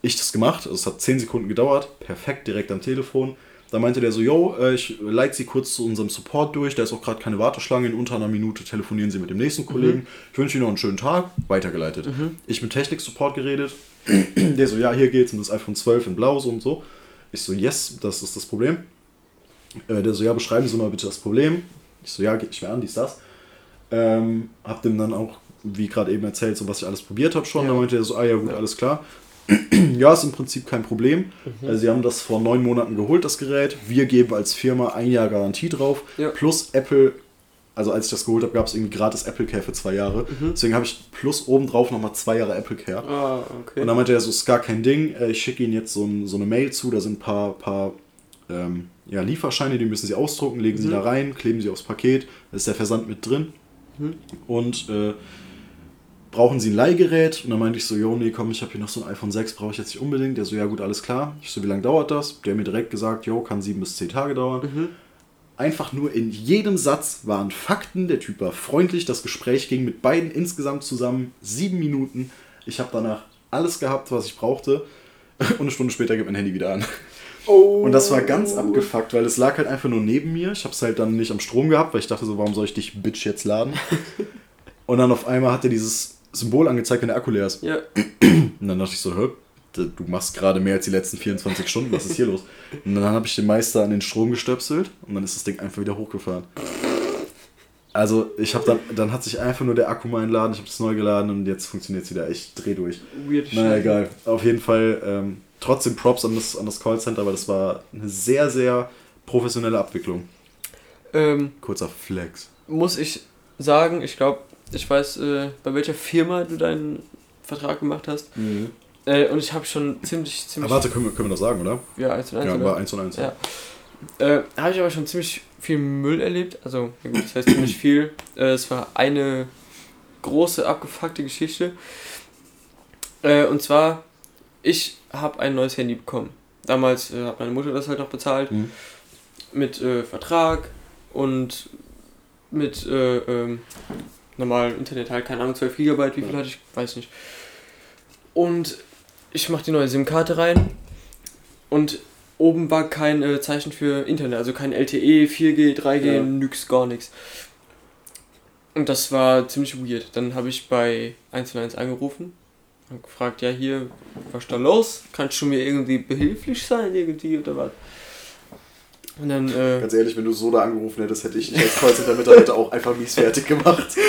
Ich das gemacht, also es hat 10 Sekunden gedauert, perfekt, direkt am Telefon. Da meinte der so, yo, äh, ich leite sie kurz zu unserem Support durch, da ist auch gerade keine Warteschlange, in unter einer Minute telefonieren sie mit dem nächsten Kollegen. Ich wünsche Ihnen noch einen schönen Tag, weitergeleitet. Ich mit Technik-Support geredet, der so, ja, hier geht's um das iPhone 12 in blau so und so. Ich so, yes, das ist das Problem. Äh, der so, ja, beschreiben Sie mal bitte das Problem. Ich so, ja, geht nicht mehr an, dies, das. Ähm, hab dem dann auch, wie gerade eben erzählt, so was ich alles probiert habe schon. Ja. Da meinte er so, ah ja, gut, alles klar. ja, ist im Prinzip kein Problem. Mhm. Also, sie haben das vor neun Monaten geholt, das Gerät. Wir geben als Firma ein Jahr Garantie drauf. Ja. Plus Apple, also als ich das geholt habe, gab es irgendwie gratis Apple Care für zwei Jahre. Mhm. Deswegen habe ich plus obendrauf nochmal zwei Jahre Apple Care. Ah, okay. Und dann meinte er so, ist gar kein Ding, äh, ich schicke Ihnen jetzt so, ein, so eine Mail zu, da sind ein paar, paar ähm, ja, Lieferscheine, die müssen Sie ausdrucken, legen Sie Mhm. da rein, kleben Sie aufs Paket, da ist der Versand mit drin. Mhm. Und äh, brauchen Sie ein Leihgerät? Und dann meinte ich so, jo, nee, komm, ich habe hier noch so ein iPhone 6, brauche ich jetzt nicht unbedingt. Der so, ja gut, alles klar. Ich so, wie lange dauert das? Der hat mir direkt gesagt, jo, kann sieben bis zehn Tage dauern. Mhm. Einfach nur in jedem Satz waren Fakten. Der Typ war freundlich. Das Gespräch ging mit beiden insgesamt zusammen sieben Minuten. Ich habe danach alles gehabt, was ich brauchte. Und eine Stunde später geht mein Handy wieder an. Oh. Und das war ganz abgefuckt, weil es lag halt einfach nur neben mir. Ich habe es halt dann nicht am Strom gehabt, weil ich dachte so, warum soll ich dich Bitch jetzt laden? Und dann auf einmal hat er dieses Symbol angezeigt, wenn der Akku leer ist. Ja, Und dann dachte ich so, hä, du machst gerade mehr als die letzten 24 Stunden, was ist hier los? Und dann habe ich den Meister an den Strom gestöpselt und dann ist das Ding einfach wieder hochgefahren. Also ich habe dann, dann hat sich einfach nur der Akku mal entladen, ich habe es neu geladen und jetzt funktioniert es wieder. Ich dreh durch. weird Naja, egal. Auf jeden Fall ähm, trotzdem Props an das, an das Callcenter, weil das war eine sehr, sehr professionelle Abwicklung. Ähm, Kurzer Flex. muss ich sagen, ich glaube, ich weiß, äh, bei welcher Firma du deinen Vertrag gemacht hast. Äh, und ich habe schon ziemlich, ziemlich. Aber warte, können wir, können wir das sagen, oder? Ja, 1 und 1. Ja, oder? war 1 und 1. Ja. Äh, habe ich aber schon ziemlich viel Müll erlebt. Also, ja gut, das heißt ziemlich viel. Äh, es war eine große, abgefuckte Geschichte. Äh, und zwar, ich habe ein neues Handy bekommen. Damals äh, hat meine Mutter das halt noch bezahlt. Mhm. Mit Vertrag und mit äh, ähm, normalem Internet halt, keine Ahnung, 12 Gigabyte, wie viel hatte ich, weiß nicht. Und ich mache die neue SIM-Karte rein und oben war kein äh, Zeichen für Internet, also kein LTE, 4G, 3G, Ja. nix, gar nichts. Und das war ziemlich weird. Dann habe ich bei 1&1 angerufen und gefragt, ja hier, was ist da los? Kannst du mir irgendwie behilflich sein, irgendwie oder was? Und dann, äh, Ganz ehrlich, wenn du so da angerufen hättest, hätte ich dich als Callcenter-Mitarbeiter auch einfach mies fertig gemacht.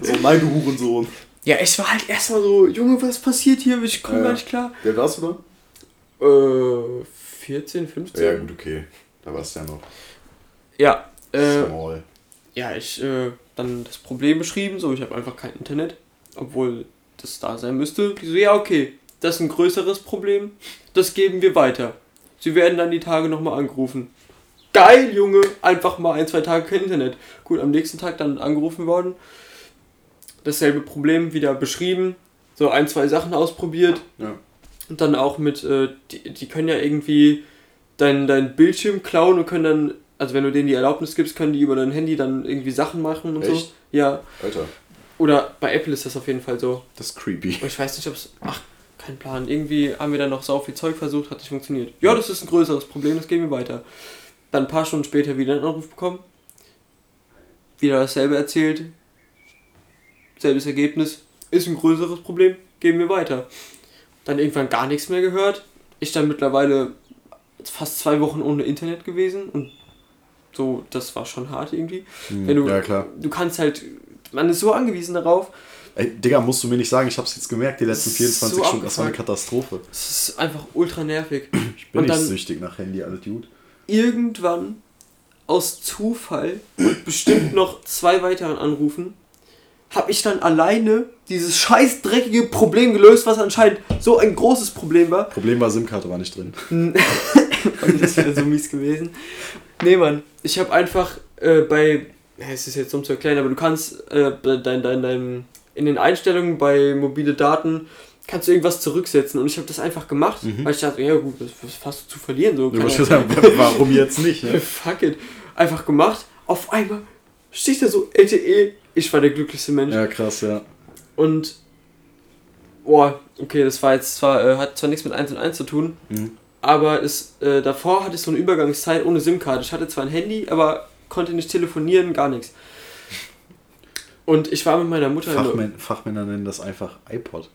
So, nein, du Hurensohn. ja, ich war halt erstmal so, Junge, was passiert hier? Ich komme Ja. gar nicht klar. Wer warst du da? Äh, 14, 15? Ja, gut, okay. Da warst du ja noch. Ja, äh, Small. ja, ich äh, dann das Problem beschrieben, so ich habe einfach kein Internet, obwohl das da sein müsste. Die so, ja, okay, das ist ein größeres Problem, das geben wir weiter. Sie werden dann die Tage nochmal angerufen. Geil, Junge, einfach mal ein, zwei Tage kein Internet. Gut, am nächsten Tag dann angerufen worden. Dasselbe Problem wieder beschrieben, so ein, zwei Sachen ausprobiert. Ja. Und dann auch mit, äh, die, die können ja irgendwie dein, dein Bildschirm klauen und können dann, also wenn du denen die Erlaubnis gibst, können die über dein Handy dann irgendwie Sachen machen und so. Echt? Ja. Alter, Oder bei Apple ist das auf jeden Fall so. das ist creepy. Ich weiß nicht, ob es. Ach, kein Plan. Irgendwie haben wir dann noch so viel Zeug versucht, hat nicht funktioniert. Ja, das ist ein größeres Problem, das gehen wir weiter. Dann ein paar Stunden später wieder einen Anruf bekommen. Wieder dasselbe erzählt. Selbes Ergebnis. Ist ein größeres Problem, gehen wir weiter. Dann irgendwann gar nichts mehr gehört. Ich dann mittlerweile fast zwei Wochen ohne Internet gewesen und so, das war schon hart irgendwie. Wenn du, Hm, ja, klar. du kannst halt, man ist so angewiesen darauf, Ey, Digga, musst du mir nicht sagen, ich hab's jetzt gemerkt, die letzten So 24 Stunden, das war eine. Katastrophe. es ist einfach ultra nervig. Ich bin Und nicht dann- süchtig nach Handy, alles gut. Irgendwann aus Zufall und bestimmt noch zwei weiteren Anrufen habe ich dann alleine dieses scheiß dreckige Problem gelöst, was anscheinend so ein großes Problem war. Problem war, SIM-Karte war nicht drin. Das wäre so mies gewesen. Nee, Mann, ich habe einfach äh, bei, es ist jetzt dumm zu erklären, aber du kannst äh, dein, dein, dein, in den Einstellungen bei mobile Daten kannst du irgendwas zurücksetzen? Und ich habe das einfach gemacht, weil ich dachte, ja gut, was, was hast du zu verlieren? So, Du musst sagen, warum jetzt nicht? Ne? Fuck it. Einfach gemacht. Auf einmal steht da so LTE. Ich war der glücklichste Mensch. Ja, krass, ja. Und. Boah, okay, das war jetzt zwar, äh, hat zwar nichts mit 1 und 1 zu tun, Mhm. aber es, äh, davor hatte ich so eine Übergangszeit ohne SIM-Karte. Ich hatte zwar ein Handy, aber konnte nicht telefonieren, gar nichts. Und ich war mit meiner Mutter in Fachmän Fachmänner nennen das einfach iPod.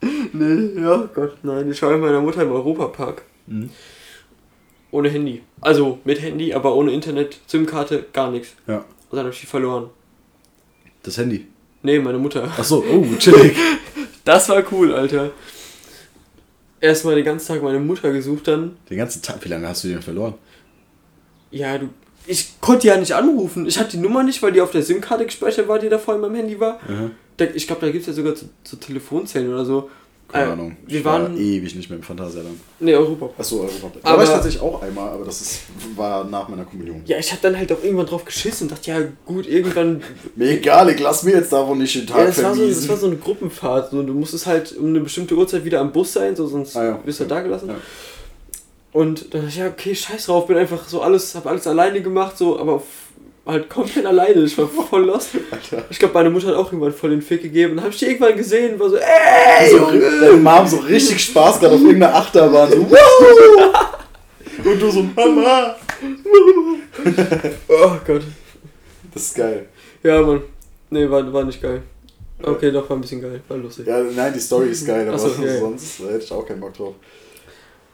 Nee, ja, Gott, nein. Ich war mit meiner Mutter im Europapark. Mhm. Ohne Handy. Also mit Handy, aber ohne Internet, SIM-Karte, gar nichts. Ja. Und dann hab ich die verloren. Das Handy. Nee, meine Mutter. Achso, oh, chillig. Das war cool, Alter. Erstmal den ganzen Tag meine Mutter gesucht, dann. Den ganzen Tag, wie lange hast du den verloren? Ja, du. Ich konnte die ja nicht anrufen. Ich hatte die Nummer nicht, weil die auf der SIM-Karte gespeichert war, die da vorhin in meinem Handy war. Mhm. Da, ich glaube, da gibt es ja sogar so, so Telefonzellen oder so. Keine Äh, Ahnung. Wir ich war waren. ewig nicht mehr im Phantasialand. Nee, Europa. Achso, Europapark. Da Aber- war ich tatsächlich auch einmal, aber das ist, war nach meiner Kommunion. Ja, ich hab dann halt auch irgendwann drauf geschissen und dachte, ja gut, irgendwann Mir egal, ich lass mir jetzt davon nicht den Tag Ja, das war, so, das war so eine Gruppenfahrt. So, du musstest halt um eine bestimmte Uhrzeit wieder am Bus sein, so, sonst Ah, ja. wirst du da gelassen. Ja. Und dann dachte ich, ja, okay, scheiß drauf, bin einfach so alles, hab alles alleine gemacht, so, aber halt komplett alleine. Ich war voll lost. Alter. Ich glaube, meine Mutter hat auch irgendwann voll den Fick gegeben. Dann hab ich die irgendwann gesehen, war so, ey, so, Junge! deine Mom so richtig Spaß gerade auf irgendeiner Achterbahn. So, Wuhu! Und du so, Mama. Oh Gott. Das ist geil. Ja, Mann. Nee, war, war nicht geil. Okay, doch, war ein bisschen geil. War lustig. Ja, nein, die Story ist geil, aber so, okay. sonst hätte ich auch keinen Bock drauf.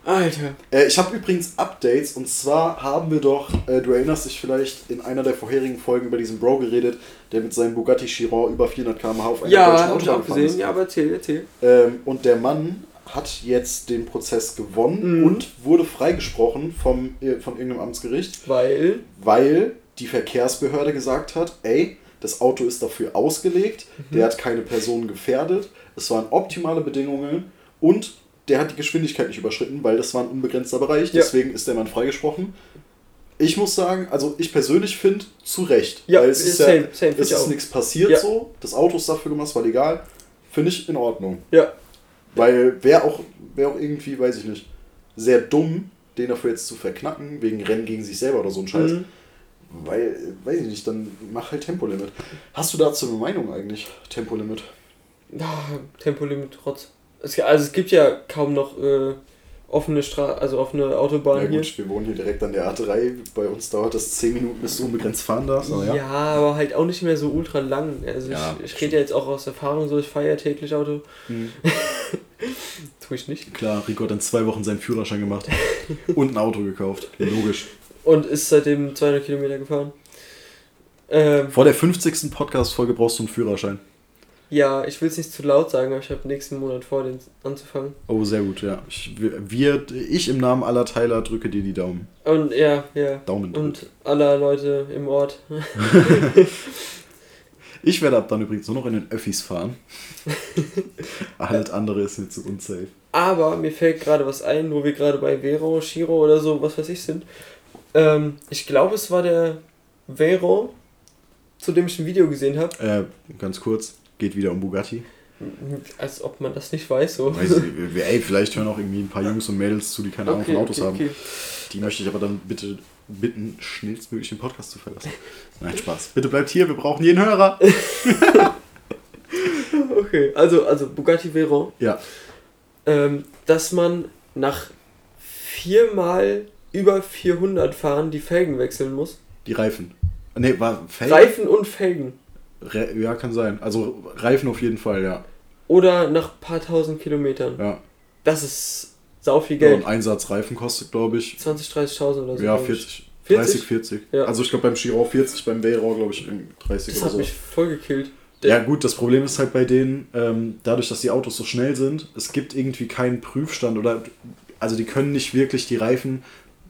Alter. Äh, ich habe übrigens Updates und zwar haben wir doch, äh, du erinnerst dich vielleicht, in einer der vorherigen Folgen über diesen Bro geredet, der mit seinem Bugatti Chiron über 400 km/h auf einer Ja, deutschen hab ich gefahren gesehen. ist. Ja, aber erzähl, erzähl. Ähm, und der Mann hat jetzt den Prozess gewonnen Mhm. und wurde freigesprochen vom, äh, von irgendeinem Amtsgericht, Weil. weil die Verkehrsbehörde gesagt hat, ey, das Auto ist dafür ausgelegt, Mhm. der hat keine Personen gefährdet, es waren optimale Bedingungen und der hat die Geschwindigkeit nicht überschritten, weil das war ein unbegrenzter Bereich, Ja. deswegen ist der Mann freigesprochen. Ich muss sagen, also ich persönlich finde, zu Recht. Ja, weil es ist same, ja, same, es ist nichts passiert Ja. so, das Auto ist dafür gemacht, es war legal, finde ich in Ordnung. Ja. Weil wäre auch, wär auch irgendwie, weiß ich nicht, sehr dumm, den dafür jetzt zu verknacken, wegen Rennen gegen sich selber oder so ein Scheiß. Mhm. Weil, äh, weiß ich nicht, dann mach halt Tempolimit. Hast du dazu eine Meinung eigentlich, Tempolimit? Ah, Tempolimit trotz. Es, also es gibt ja kaum noch äh, offene Stra also offene Autobahnen Ja hier. gut, wir wohnen hier direkt an der A3. Bei uns dauert das 10 Minuten, bis du unbegrenzt fahren darfst. Aber Ja. ja. aber halt auch nicht mehr so ultra lang. Also Ja, ich, ich rede ja jetzt auch aus Erfahrung so, ich fahre ja täglich Auto. Mhm. Tue ich nicht. Klar, Rico hat in zwei Wochen seinen Führerschein gemacht und ein Auto gekauft. Logisch. Und ist seitdem 200 Kilometer gefahren. Ähm, Vor der 50. Podcast-Folge brauchst du einen Führerschein. Ja, ich will es nicht zu laut sagen, aber ich habe nächsten Monat vor, den anzufangen. Oh, sehr gut, ja. Ich, wir, ich im Namen aller Teiler drücke dir die Daumen. Und ja, ja. Daumen. Und aller Leute im Ort. Ich werde ab dann übrigens nur noch in den Öffis fahren. Alles andere ist mir zu unsafe. Aber mir fällt gerade was ein, wo wir gerade bei Vero, Shiro oder so, was weiß ich sind. Ähm, ich glaube, es war der Vero, zu dem ich ein Video gesehen habe. Äh, ganz kurz, geht wieder um Bugatti. Als ob man das nicht weiß, so. Weiß ich, ey, vielleicht hören auch irgendwie ein paar Jungs und Mädels zu, die keine Ahnung von Autos haben. okay. Die möchte ich aber dann bitte bitten, schnellstmöglich den Podcast zu verlassen. Nein, Spaß. Bitte bleibt hier, wir brauchen jeden Hörer. Okay, also, also Bugatti Veyron, Ja, ähm, dass man nach viermal über 400 fahren die Felgen wechseln muss. die Reifen. Ne, war Felgen? Reifen und Felgen. Re ja, kann sein. Also Reifen auf jeden Fall, ja. Oder nach ein paar tausend Kilometern. Ja. Das ist sau viel ja Geld. und Einsatz Reifen kostet, glaube ich, 20, 30.000 oder so. ja, glaub ich. 40. 40? 30, 40. Ja. Also ich glaube beim Chiron 40, beim Veyron glaube ich 30 Das oder hat so. mich voll gekillt. Ja gut, das Problem ist halt bei denen, ähm, dadurch, dass die Autos so schnell sind, es gibt irgendwie keinen Prüfstand oder also die können nicht wirklich die Reifen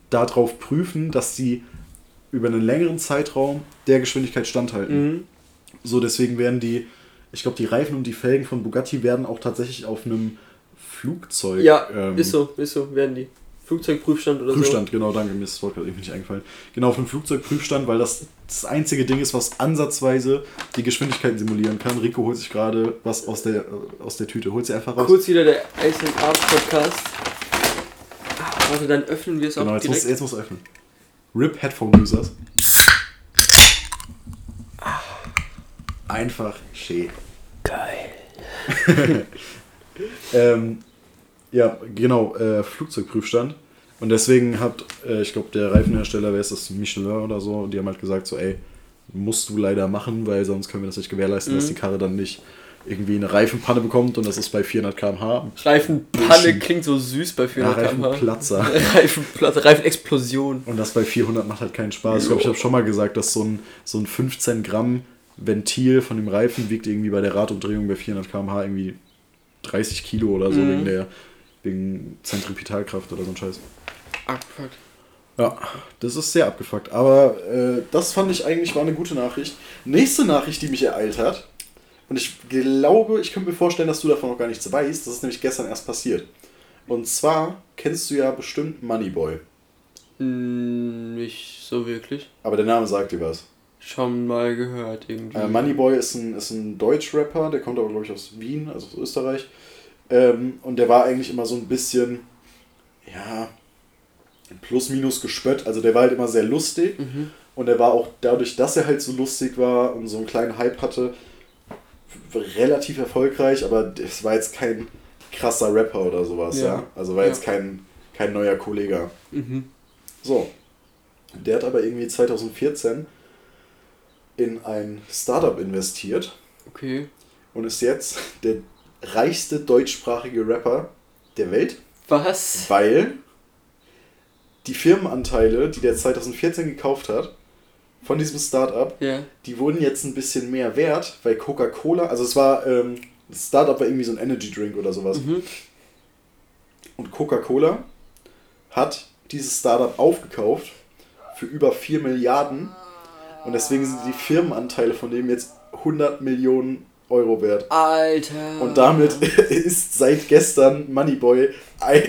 darauf prüfen, dass sie über einen längeren Zeitraum der Geschwindigkeit standhalten. Mhm. So deswegen werden die, ich glaube die Reifen und die Felgen von Bugatti werden auch tatsächlich auf einem Flugzeug Ja, ähm, ist so, ist so, werden die. Flugzeugprüfstand oder Prüfstand, genau, danke, mir ist das Wort gerade eben nicht eingefallen. Genau, auf dem Flugzeugprüfstand, weil das das einzige Ding ist, was ansatzweise die Geschwindigkeiten simulieren kann. Rico holt sich gerade was aus der, äh, aus der Tüte. Holt sie einfach so? raus. Kurz wieder der ASMR Podcast. Ah, Warte, dann öffnen wir es Genau, auch jetzt muss, direkt. jetzt muss öffnen. RIP Headphone Users. Einfach schön. Geil. Ähm, ja, genau, äh, Flugzeugprüfstand. Und deswegen hat, äh, ich glaube, der Reifenhersteller, wer ist das, Michelin oder so, die haben halt gesagt, so, ey, musst du leider machen, weil sonst können wir das nicht gewährleisten, Mhm. dass die Karre dann nicht irgendwie eine Reifenpanne bekommt und das ist bei 400 km/h. Reifenpanne klingt so süß bei Ja, 400 km/h. Reifenplatzer. Reifenplatzer, Reifenexplosion. Und das bei 400 macht halt keinen Spaß. Ich glaube, ich habe schon mal gesagt, dass so ein, so ein 15 Gramm Ventil von dem Reifen wiegt irgendwie bei der Radumdrehung bei 400 km/h irgendwie 30 Kilo oder so Mhm. wegen der wegen Zentripetalkraft oder so ein Scheiß. Abgefuckt. Ja, das ist sehr abgefuckt. Aber äh, das fand ich eigentlich war eine gute Nachricht. Nächste Nachricht, die mich ereilt hat. Und ich glaube, ich könnte mir vorstellen, dass du davon noch gar nichts weißt. Das ist nämlich gestern erst passiert. Und zwar kennst du ja bestimmt Moneyboy. Hm, Nicht so wirklich. Aber der Name sagt dir was. Schon mal gehört irgendwie. Äh, Moneyboy ist ein, ist ein Deutsch-Rapper, der kommt aber, glaube ich, aus Wien, also aus Österreich. Ähm, und der war eigentlich immer so ein bisschen, ja, plus minus gespött. Also der war halt immer sehr lustig. Mhm. Und er war auch dadurch, dass er halt so lustig war und so einen kleinen Hype hatte, relativ erfolgreich, aber es war jetzt kein krasser Rapper oder sowas, ja. Ja. Also war Ja. jetzt kein, kein neuer Kollege. Mhm. So. Der hat aber irgendwie 2014 in ein Startup investiert Okay. und ist jetzt der reichste deutschsprachige Rapper der Welt, Was? weil die Firmenanteile, die der 2014 gekauft hat, von diesem Startup, Ja. die wurden jetzt ein bisschen mehr wert, weil Coca-Cola, also es war, ähm, das Startup war irgendwie so ein Energy Drink oder sowas. Mhm. Und Coca-Cola hat dieses Startup aufgekauft für über 4 Milliarden. Und deswegen sind die Firmenanteile von dem jetzt 100 Millionen Euro wert. Alter. Und damit ist seit gestern Moneyboy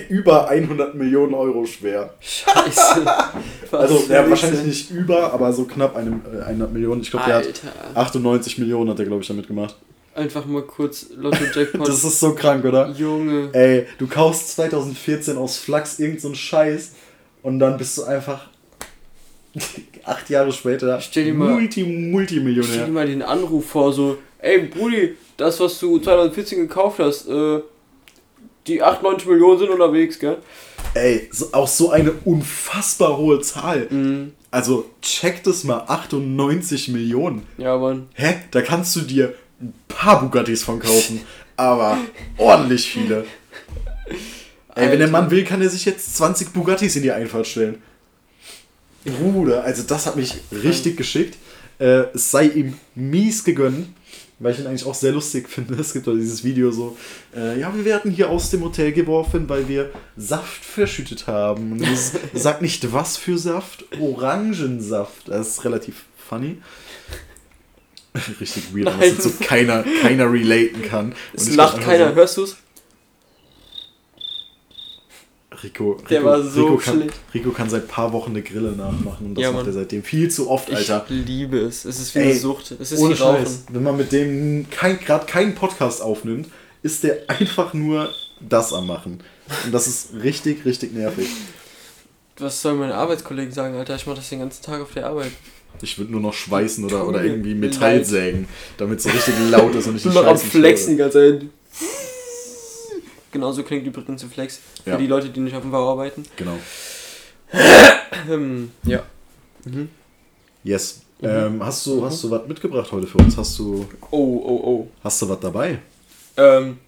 über 100 Millionen Euro schwer. Scheiße. Was also ja, wahrscheinlich nicht über, aber so knapp eine, äh, 100 Millionen. Ich glaube, der hat Alter. 98 Millionen hat er, glaube ich, damit gemacht. Einfach mal kurz Lotto Jackpot. Das ist so krank, oder? Junge. Ey, du kaufst 2014 aus Flachs irgend so Scheiß und dann bist du einfach acht Jahre später mal- Multi, Stell dir Multimillionär. mal den Anruf vor, so, ey Brudi, das, was du 2014 gekauft hast, äh, die 98 Millionen sind unterwegs, gell? Ey, so, auch so eine unfassbar hohe Zahl. Mhm. Also check das mal, 98 Millionen. Ja, Mann. Hä? Da kannst du dir ein paar Bugattis von kaufen, aber ordentlich viele. Ey, wenn der. Mann will, kann er sich jetzt 20 Bugattis in die Einfahrt stellen. Bruder, also das hat mich richtig geschickt. Äh, es sei ihm mies gegönnt, weil ich ihn eigentlich auch sehr lustig finde. Es gibt doch dieses Video so, äh, ja, wir werden hier aus dem Hotel geworfen, weil wir Saft verschüttet haben. Und es sagt nicht, was für Saft, Orangensaft. Das ist relativ funny. Richtig weird, dass jetzt so keiner, keiner relaten kann. Es Und ich lacht glaub keiner, einfach hörst du's? Rico, Rico, Der war so Rico, kann, schlecht. Rico kann seit paar Wochen eine Grille nachmachen und das Ja, macht er seitdem viel zu oft, Alter. Ich liebe es. Es ist wie Ey, eine Sucht. Es ist Ohne wie Rauchen. Scheiß. Wenn man mit dem kein, gerade keinen Podcast aufnimmt, ist der einfach nur das am machen. Und das ist richtig, richtig nervig. Was sollen meine Arbeitskollegen sagen, Alter? Ich mach das den ganzen Tag auf der Arbeit. Ich würde nur noch schweißen oder, Tut oder irgendwie leid. Metall sägen, damit es so richtig laut ist und ich Ich die bin noch am Flexen die ganze Zeit. Genauso klingt übrigens ein Flex. Für Ja. die Leute, die nicht auf dem Bau arbeiten. Genau. Ähm, ja. Mhm. Yes. Mhm. Ähm, hast du, hast du was mitgebracht heute für uns? Hast du, Oh, oh, oh. hast du was dabei? Ähm,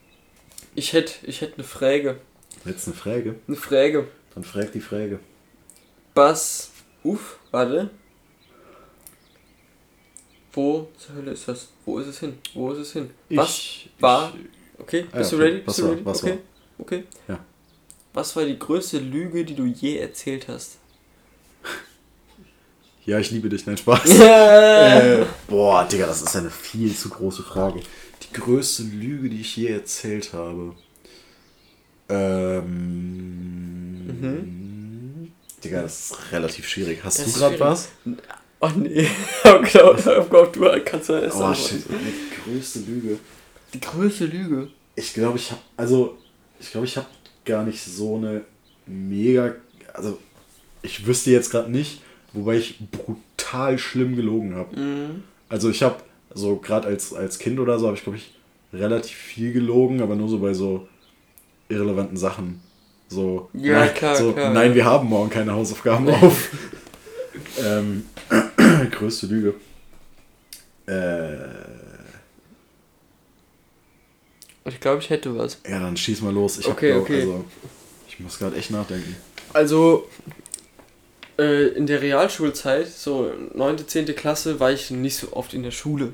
ich hätte ich hätt eine Frage. Jetzt eine Frage. Eine Frage. Dann frag die Frage. Was? Uff, warte. Wo zur Hölle ist das? Wo ist es hin? Wo ist es hin? Was Ich, war- Ich, Okay, Ah, bist ja, du ready? Was Bist du war- ready? was okay. war? Okay. Ja. Was war die größte Lüge, die du je erzählt hast? ja, ich liebe dich. Nein, Spaß. äh, äh, boah, Digga, das ist eine viel zu große Frage. Die größte Lüge, die ich je erzählt habe. Ähm, Mhm. Digga, das ist relativ schwierig. Hast Das du gerade was? Oh nee, oh Gott, oh Gott, du kannst ja erst Oh shit, die größte Lüge. Die größte Lüge. Ich glaube, ich habe also ich glaube, ich habe gar nicht so eine mega also ich wüsste jetzt gerade nicht, wobei ich brutal schlimm gelogen habe. Mhm. Also ich habe so gerade als als Kind oder so habe ich glaube ich relativ viel gelogen, aber nur so bei so irrelevanten Sachen. So Ja, nein, klar, so, klar, nein, wir haben morgen keine Hausaufgaben auf. ähm, größte Lüge. Äh, Ich glaube, ich hätte was. Ja, dann schieß mal los. Ich Okay, hab, okay. Also, ich muss gerade echt nachdenken. Also, äh, in der Realschulzeit, so 9., 10. Klasse, war ich nicht so oft in der Schule.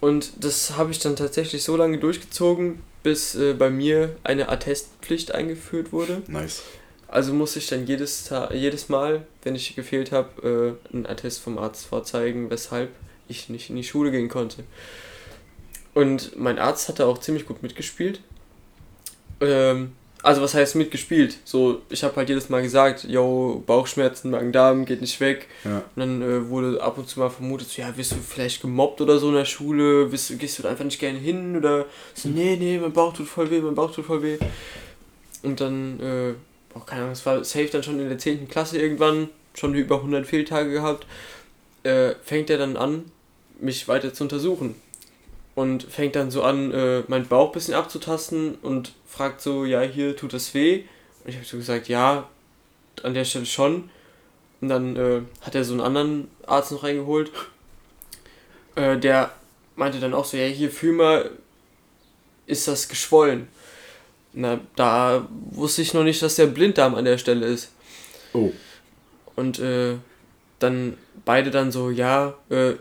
Und das habe ich dann tatsächlich so lange durchgezogen, bis äh, bei mir eine Attestpflicht eingeführt wurde. Nice. Also musste ich dann jedes, Ta jedes Mal, wenn ich gefehlt habe, äh, einen Attest vom Arzt vorzeigen, weshalb ich nicht in die Schule gehen konnte. Und mein Arzt hatte auch ziemlich gut mitgespielt. Ähm, also was heißt mitgespielt? So, ich habe halt jedes Mal gesagt, yo, Bauchschmerzen, Magen-Darm, geht nicht weg. Ja. Und dann äh, wurde ab und zu mal vermutet, so, ja, wirst du vielleicht gemobbt oder so in der Schule? Wirst, du- gehst du da einfach nicht gerne hin? Oder so, nee, nee, mein Bauch tut voll weh, mein Bauch tut voll weh. Und dann, äh, oh, keine Ahnung, es war safe dann schon in der 10. Klasse irgendwann, schon über 100 Fehltage gehabt, äh, fängt er dann an, mich weiter zu untersuchen. Und fängt dann so an, äh, meinen Bauch ein bisschen abzutasten und fragt so, ja, hier tut das weh. Und ich habe so gesagt, ja, an der Stelle schon. Und dann äh, hat er so einen anderen Arzt noch reingeholt. Äh, der meinte dann auch so, ja, hier fühl mal, ist das geschwollen. Na, da wusste ich noch nicht, dass der Blinddarm an der Stelle ist. Oh. Und äh, dann beide dann so, ja, äh,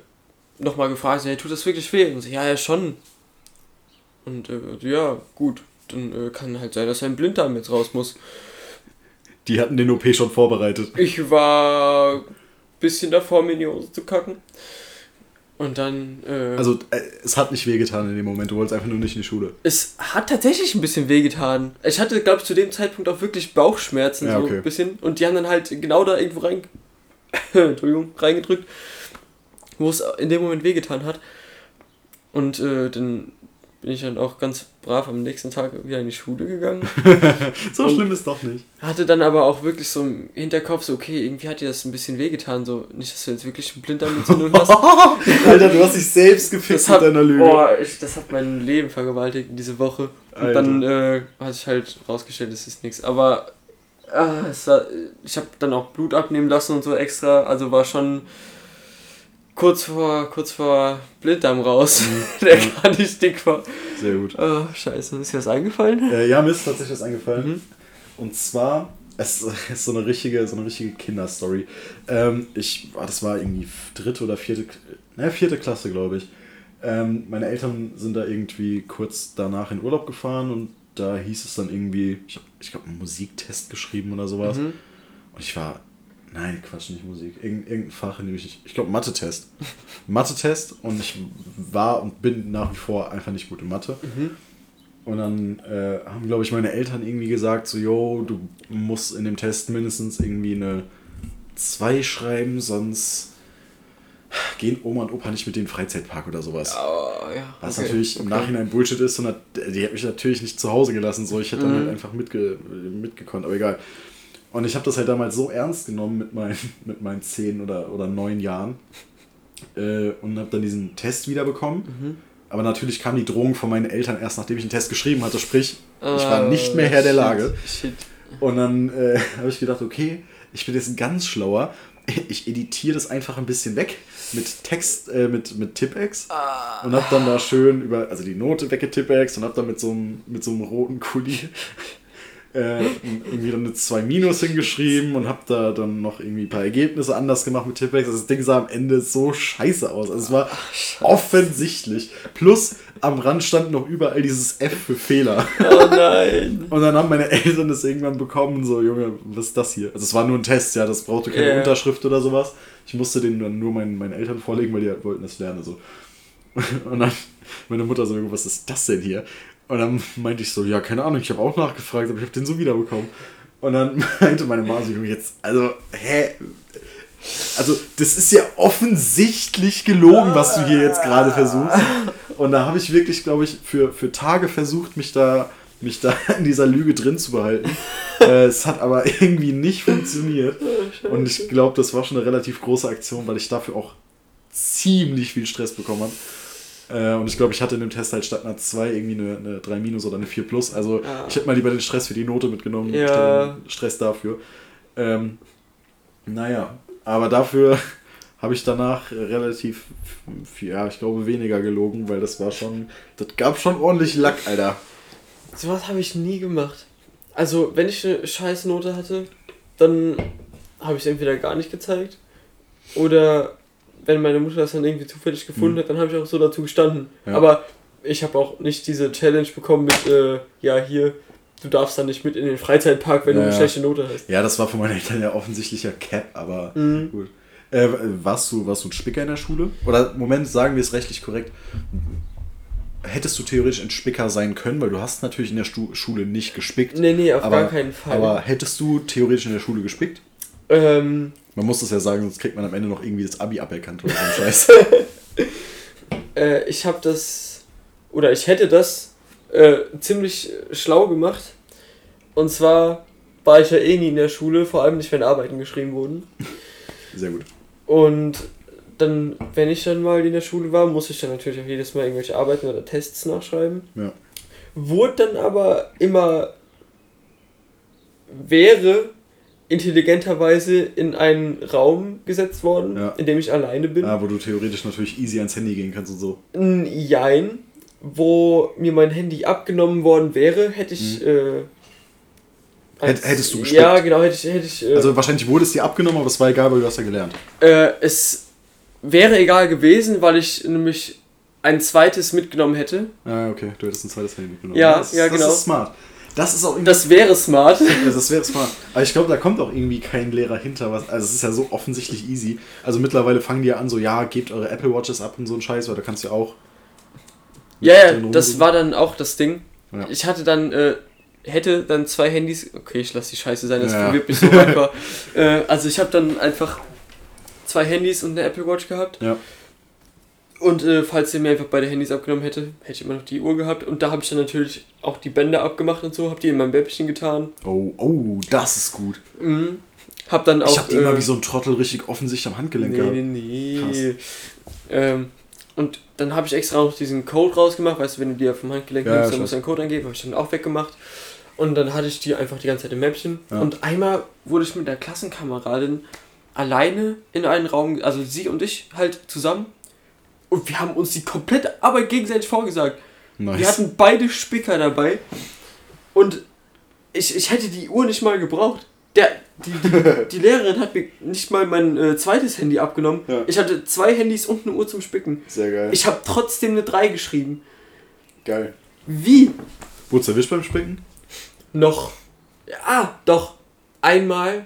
nochmal gefragt, hey, tut das wirklich weh? Und so, ja, ja, schon. Und äh, ja, gut, dann äh, kann halt sein, dass ein Blinddarm jetzt raus muss. Die hatten den OP schon vorbereitet. Ich war ein bisschen davor, mir in die Hose zu kacken. Und dann, äh, Also, äh, es hat nicht wehgetan in dem Moment. Du wolltest einfach nur nicht in die Schule. es hat tatsächlich ein bisschen wehgetan. Ich hatte, glaube ich, zu dem Zeitpunkt auch wirklich Bauchschmerzen, Ja, so okay. ein bisschen. Und die haben dann halt genau da irgendwo rein, Entschuldigung, reingedrückt, wo es in dem Moment wehgetan hat. Und äh, dann bin ich dann auch ganz brav am nächsten Tag wieder in die Schule gegangen. So schlimm ist doch nicht. Hatte dann aber auch wirklich so im Hinterkopf so, okay, irgendwie hat dir das ein bisschen wehgetan. So, nicht, dass du jetzt wirklich einen Blinddarmentzündung hast. Alter, du hast dich selbst gefixt Das hat, mit deiner Lüge. oh, ich, das hat mein Leben vergewaltigt diese Woche. Und Alter. dann äh, hat sich halt rausgestellt, es ist nichts. Aber ah, es war, ich habe dann auch Blut abnehmen lassen und so extra. Also war schon kurz vor, kurz vor Blinddarm raus, der gar nicht dick war. Sehr gut. Oh, scheiße, ist dir was eingefallen? Äh, ja, mir ist tatsächlich was eingefallen. Mhm. Und zwar, es ist so eine richtige, so eine richtige Kinderstory. Ähm, ich, ah, das war irgendwie dritte oder vierte, ne, vierte Klasse, glaube ich. Ähm, meine Eltern sind da irgendwie kurz danach in Urlaub gefahren und da hieß es dann irgendwie, ich, ich glaube, einen Musiktest geschrieben oder sowas. Mhm. Und ich war, nein, Quatsch, nicht Musik, Irgend, irgendein Fach, in dem ich, ich glaube, Mathe-Test. Mathe-Test und ich war und bin nach wie vor einfach nicht gut in Mathe. Mhm. Und dann äh, haben, glaube ich, meine Eltern irgendwie gesagt, so, yo, du musst in dem Test mindestens irgendwie eine 2 schreiben, sonst gehen Oma und Opa nicht mit in den Freizeitpark oder sowas. Oh, ja. Was okay, natürlich im okay. Nachhinein Bullshit ist und hat, die hat mich natürlich nicht zu Hause gelassen, so ich hätte dann Mhm. halt einfach mitge, mitgekonnt, aber egal. Und ich habe das halt damals so ernst genommen mit meinen, mit meinen 10 oder, oder 9 Jahren äh, und habe dann diesen Test wiederbekommen. Mhm. Aber natürlich kam die Drohung von meinen Eltern erst nachdem ich den Test geschrieben hatte, sprich, ich war Ah, nicht mehr Herr der Lage. Shit. Und dann äh, habe ich gedacht, okay, ich bin jetzt ganz schlauer. Ich editiere das einfach ein bisschen weg mit Text, äh, mit, mit Tippex und habe dann da schön über, also die Note weggetippex und habe dann mit so einem, mit so einem roten Kuli äh, irgendwie dann eine 2 Minus hingeschrieben und habe da dann noch irgendwie ein paar Ergebnisse anders gemacht mit Tippex. Also das Ding sah am Ende so scheiße aus. Also es war offensichtlich. Plus am Rand stand noch überall dieses F für Fehler. Oh nein. Und dann haben meine Eltern das irgendwann bekommen, so, Junge, was ist das hier? Also es war nur ein Test, ja, das brauchte keine Ja. Unterschrift oder sowas. Ich musste den dann nur meinen, meinen Eltern vorlegen, weil die halt wollten das lernen. So. Und dann meine Mutter so, was ist das denn hier? Und dann meinte ich so, ja, keine Ahnung, ich habe auch nachgefragt, aber ich habe den so wiederbekommen. Und dann meinte meine Mama so, jetzt, also, hä? Also, das ist ja offensichtlich gelogen, was du hier jetzt gerade versuchst. Und da habe ich wirklich, glaube ich, für, für Tage versucht, mich da, mich da in dieser Lüge drin zu behalten. äh, es hat aber irgendwie nicht funktioniert. Und ich glaube, das war schon eine relativ große Aktion, weil ich dafür auch ziemlich viel Stress bekommen habe. Äh, und ich glaube, ich hatte in dem Test halt statt einer 2 irgendwie eine, eine 3 minus oder eine 4 plus. Also Ja. ich hätte mal lieber den Stress für die Note mitgenommen, Ja. Stress dafür. Ähm, naja, aber dafür habe ich danach relativ, ja, ich glaube, weniger gelogen, weil das war schon, das gab schon ordentlich Lack, Alter. Sowas habe ich nie gemacht. Also, wenn ich eine scheiß Note hatte, dann habe ich es entweder gar nicht gezeigt oder wenn meine Mutter das dann irgendwie zufällig gefunden Mhm. hat, dann habe ich auch so dazu gestanden. Ja. Aber ich habe auch nicht diese Challenge bekommen mit, äh, ja, hier, du darfst dann nicht mit in den Freizeitpark, wenn du Ja, eine ja. schlechte Note hast. Ja, das war von meinen Eltern ja offensichtlicher Cap, aber Mhm. gut. Äh, warst, du, warst du ein Spicker in der Schule? Oder, Moment, sagen wir es rechtlich korrekt. Hättest du theoretisch ein Spicker sein können, weil du hast natürlich in der Stu Schule nicht gespickt. Nee, nee, auf aber, gar keinen Fall. Aber hättest du theoretisch in der Schule gespickt? ähm, Man muss das ja sagen, sonst kriegt man am Ende noch irgendwie das Abi aberkannt oder so ein Scheiß. äh, ich habe das, oder ich hätte das äh, ziemlich schlau gemacht. Und zwar war ich ja eh nie in der Schule, vor allem nicht, wenn Arbeiten geschrieben wurden. Sehr gut. Und dann, wenn ich dann mal in der Schule war, muss ich dann natürlich auch jedes Mal irgendwelche Arbeiten oder Tests nachschreiben. Ja. Wurde dann aber immer, wäre intelligenterweise in einen Raum gesetzt worden, Ja. in dem ich alleine bin. Ah, wo du theoretisch natürlich easy ans Handy gehen kannst und so. Ein Jein, wo mir mein Handy abgenommen worden wäre, hätte ich. Äh, Mhm. Hätt- hättest du Ja, gespickt? genau, hätte ich. Hätte ich äh, Also wahrscheinlich wurde es dir abgenommen, aber es war egal, weil du hast ja gelernt. äh, es wäre egal gewesen, weil ich nämlich ein zweites mitgenommen hätte. Ah, okay, du hättest ein zweites Handy mitgenommen. Ja, das, ja, das genau. ist smart. Das ist auch irgendwie Das wäre smart. Ja, das wäre smart. Aber ich glaube, da kommt auch irgendwie kein Lehrer hinter. Was, also es ist ja so offensichtlich easy. Also mittlerweile fangen die ja an, so, ja, gebt eure Apple Watches ab und so ein Scheiß, weil da kannst du ja auch. Ja, ja, das war dann auch das Ding. Ja. Ich hatte dann, äh, hätte dann zwei Handys. Okay, ich lasse die Scheiße sein, das Ja. verwirrt mich so manchmal. äh, also ich habe dann einfach zwei Handys und eine Apple Watch gehabt. Ja. Und äh, falls ihr mir einfach beide Handys abgenommen hätte, hätte ich immer noch die Uhr gehabt. Und da habe ich dann natürlich auch die Bänder abgemacht und so, habe die in mein Bäppchen getan. Oh, oh, das ist gut. Mhm. Hab dann auch. ich habe die immer äh, wie so ein Trottel richtig offensichtlich am Handgelenk Nee, gehabt. nee, nee. Krass. Ähm, und dann habe ich extra noch diesen Code rausgemacht, weißt du, wenn du dir vom Handgelenk Ja, nimmst, dann musst du einen Code eingeben, habe ich dann auch weggemacht. Und dann hatte ich die einfach die ganze Zeit im Mäppchen. Ja. Und einmal wurde ich mit der Klassenkameradin alleine in einen Raum, also sie und ich halt zusammen. Und wir haben uns die komplette Arbeit gegenseitig vorgesagt. Nice. Wir hatten beide Spicker dabei. Und ich, ich hätte die Uhr nicht mal gebraucht. Der, die, die, die Lehrerin hat mir nicht mal mein äh, zweites Handy abgenommen. Ja. Ich hatte zwei Handys und eine Uhr zum Spicken. Sehr geil. Ich habe trotzdem eine 3 geschrieben. geil. Wie? Wurdest du erwischt beim Spicken? Noch. Ah, doch. Einmal.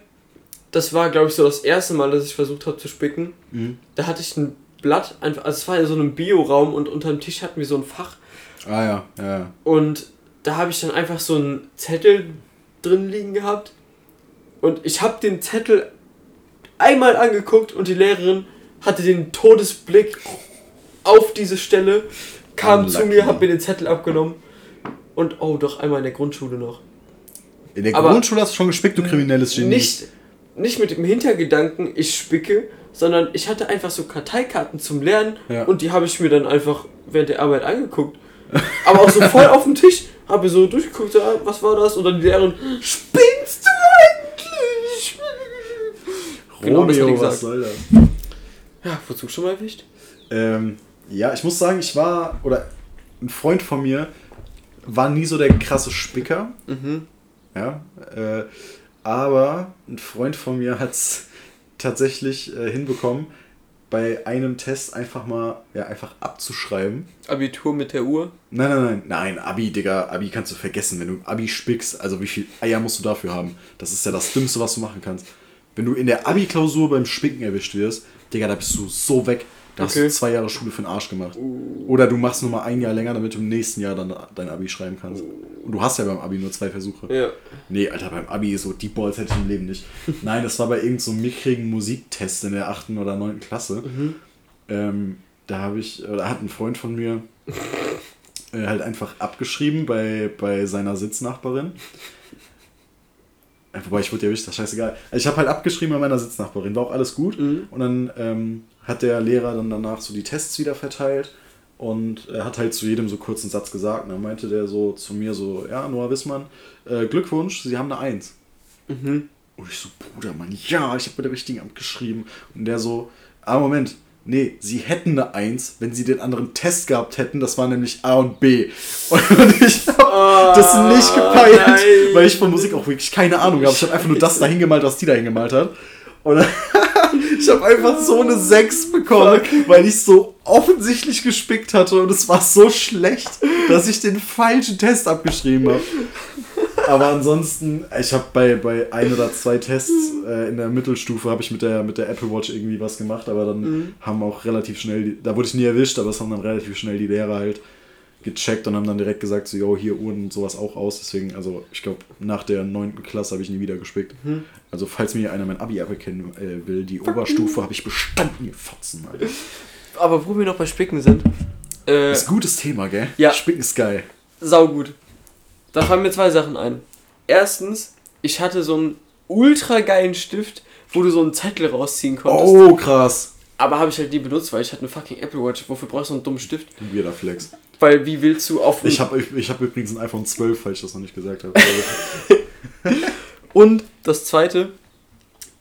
Das war, glaube ich, so das erste Mal, dass ich versucht habe zu spicken. Mhm. Da hatte ich ein Blatt, einfach, also es war in so einem Bioraum und unter dem Tisch hatten wir so ein Fach. Ah ja, ja, ja. Und da habe ich dann einfach so einen Zettel drin liegen gehabt. Und ich habe den Zettel einmal angeguckt und die Lehrerin hatte den Todesblick auf diese Stelle, kam zu mir, hat mir den Zettel abgenommen. Und oh, doch einmal in der Grundschule noch. In der Aber- Grundschule hast du schon gespickt, du kriminelles Genie. Nicht, nicht mit dem Hintergedanken, ich spicke, sondern ich hatte einfach so Karteikarten zum Lernen Ja. und die habe ich mir dann einfach während der Arbeit angeguckt. Aber auch so voll auf dem Tisch, habe so durchgeguckt, ja, was war das? Und dann die Lehrerin, spinnst du eigentlich? Genau, das Romeo, gesagt. was soll das? Ja, wozu schon mal erwischt? Ähm, ja, ich muss sagen, ich war, oder ein Freund von mir war nie so der krasse Spicker. Mhm. Ja, äh, aber ein Freund von mir hat es tatsächlich äh, hinbekommen, bei einem Test einfach mal, ja, einfach abzuschreiben. Abitur mit der Uhr. Nein, nein, nein, nein, Abi, Digga, Abi kannst du vergessen. Wenn du Abi spickst, also wie viel Eier musst du dafür haben? Das ist ja das Dümmste, was du machen kannst. Wenn du in der Abi-Klausur beim Spicken erwischt wirst, Digga, da bist du so weg. Da hast du zwei Jahre Schule für den Arsch gemacht. Oder du machst nur mal ein Jahr länger, damit du im nächsten Jahr dann dein Abi schreiben kannst. Und du hast ja beim Abi nur zwei Versuche. Ja. Nee, Alter, beim Abi so Deep Balls hätte ich im Leben nicht. Nein, das war bei irgendeinem so mickrigen Musiktest in der 8. oder 9. Klasse. Ähm, da habe ich, oder hat ein Freund von mir äh, halt einfach abgeschrieben bei, bei seiner Sitznachbarin. Äh, Wobei ich wurde ja erwischt, das ist scheißegal. Also ich habe halt abgeschrieben bei meiner Sitznachbarin, war auch alles gut. Und dann ähm, hat der Lehrer dann danach so die Tests wieder verteilt und er hat halt zu jedem so kurz einen Satz gesagt. Und dann meinte der so zu mir so, ja, Noah Wissmann, äh, Glückwunsch, Sie haben eine Eins. Mhm. Und ich so, Bruder, Mann, ja, ich habe bei der richtigen abgeschrieben. Und der so, ah, Moment, nee, sie hätten eine Eins, wenn sie den anderen Test gehabt hätten. Das war nämlich A und B. Und ich habe das nicht gepeilt, nein. weil ich von Musik auch wirklich keine Ahnung habe. Ich habe einfach nur das dahin gemalt, was die dahin gemalt hat. Und ich habe einfach so eine 6 bekommen, weil ich so offensichtlich gespickt hatte und es war so schlecht, dass ich den falschen Test abgeschrieben habe. Aber ansonsten, ich habe bei, bei ein oder zwei Tests äh, in der Mittelstufe habe ich mit der, mit der Apple Watch irgendwie was gemacht, aber dann haben auch relativ schnell, die, da wurde ich nie erwischt, aber es haben dann relativ schnell die Lehrer halt gecheckt und haben dann direkt gesagt, so, yo, hier Uhren und sowas auch aus. Deswegen, also ich glaube, nach der 9. Klasse habe ich nie wieder gespickt. Also falls mir einer mein Abi aberkennen äh, will, die Oberstufe habe ich bestanden, ihr Fotzen, Alter. Aber wo wir noch bei Spicken sind, äh, Das ist ein gutes Thema, gell? Ja. Spicken ist geil. saugut. Da fallen mir zwei Sachen ein. Erstens, ich hatte so einen ultra geilen Stift, wo du so einen Zettel rausziehen konntest. Oh, krass. Aber habe ich halt nie benutzt, weil ich hatte eine fucking Apple Watch. Wofür brauchst du einen dummen Stift? Weirder Flex. Weil wie willst du auf Ich habe ich, ich hab übrigens ein iPhone 12, falls ich das noch nicht gesagt habe. Und das zweite,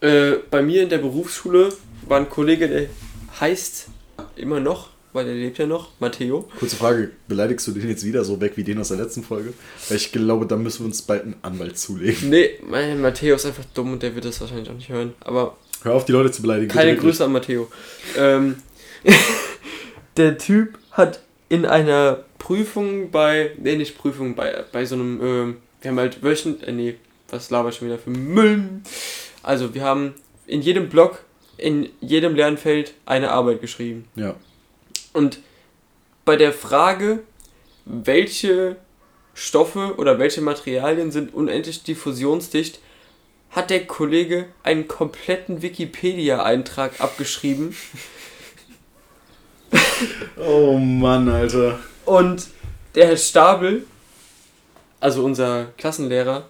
äh, bei mir in der Berufsschule war ein Kollege, der heißt immer noch, weil der lebt ja noch, Matteo. Kurze Frage, beleidigst du den jetzt wieder so weg wie den aus der letzten Folge? Weil ich glaube, da müssen wir uns bald einen Anwalt zulegen. Nee, mein Matteo ist einfach dumm und der wird das wahrscheinlich auch nicht hören. Aber Hör auf, die Leute zu beleidigen. keine. Grüße an Matteo. Ähm, der Typ hat in einer Prüfung bei, nee, nicht Prüfung, bei, bei so einem, ähm, wir haben halt wöchentlich, äh, nee, was laber ich schon wieder für Müll? Also, wir haben in jedem Block, in jedem Lernfeld eine Arbeit geschrieben. Ja. Und bei der Frage, welche Stoffe oder welche Materialien sind unendlich diffusionsdicht, hat der Kollege einen kompletten Wikipedia-Eintrag abgeschrieben. Oh Mann, Alter. Und der Herr Stabel, also unser Klassenlehrer,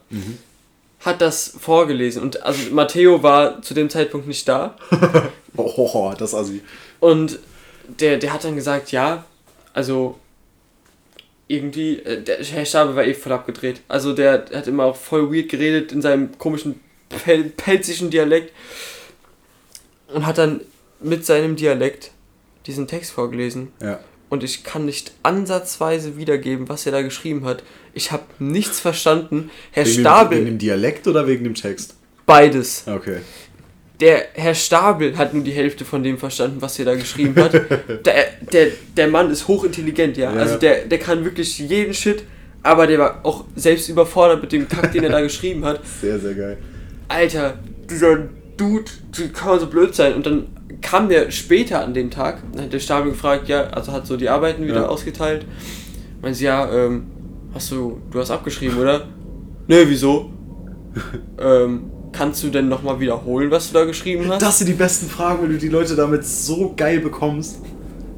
hat das vorgelesen. Und also Matteo war zu dem Zeitpunkt nicht da. Oh, das Assi. Und der, der hat dann gesagt, ja, also irgendwie, äh, der Herr Stabel war eh voll abgedreht. Also der hat immer auch voll weird geredet in seinem komischen pel pelzischen Dialekt. Und hat dann mit seinem Dialekt diesen Text vorgelesen. Ja. Und ich kann nicht ansatzweise wiedergeben, was er da geschrieben hat. Ich habe nichts verstanden. Herr Wegen dem, Stabel, wegen dem Dialekt oder wegen dem Text? beides. Okay. Der Herr Stabel hat nur die Hälfte von dem verstanden, was er da geschrieben hat. der, der, der Mann ist hochintelligent, ja. Ja. Also der, der kann wirklich jeden Shit, aber der war auch selbst überfordert mit dem Kack, den er da geschrieben hat. Sehr, sehr geil. Alter, dieser Dude, wie kann man so blöd sein? Und dann kam der später an dem Tag, dann hat der Stabel gefragt, ja, also hat so die Arbeiten wieder Ja. ausgeteilt. Meint sie, ja, ähm, hast du, du hast abgeschrieben, oder? Nee, wieso? ähm, kannst du denn nochmal wiederholen, was du da geschrieben hast? Das sind die besten Fragen, wenn du die Leute damit so geil bekommst.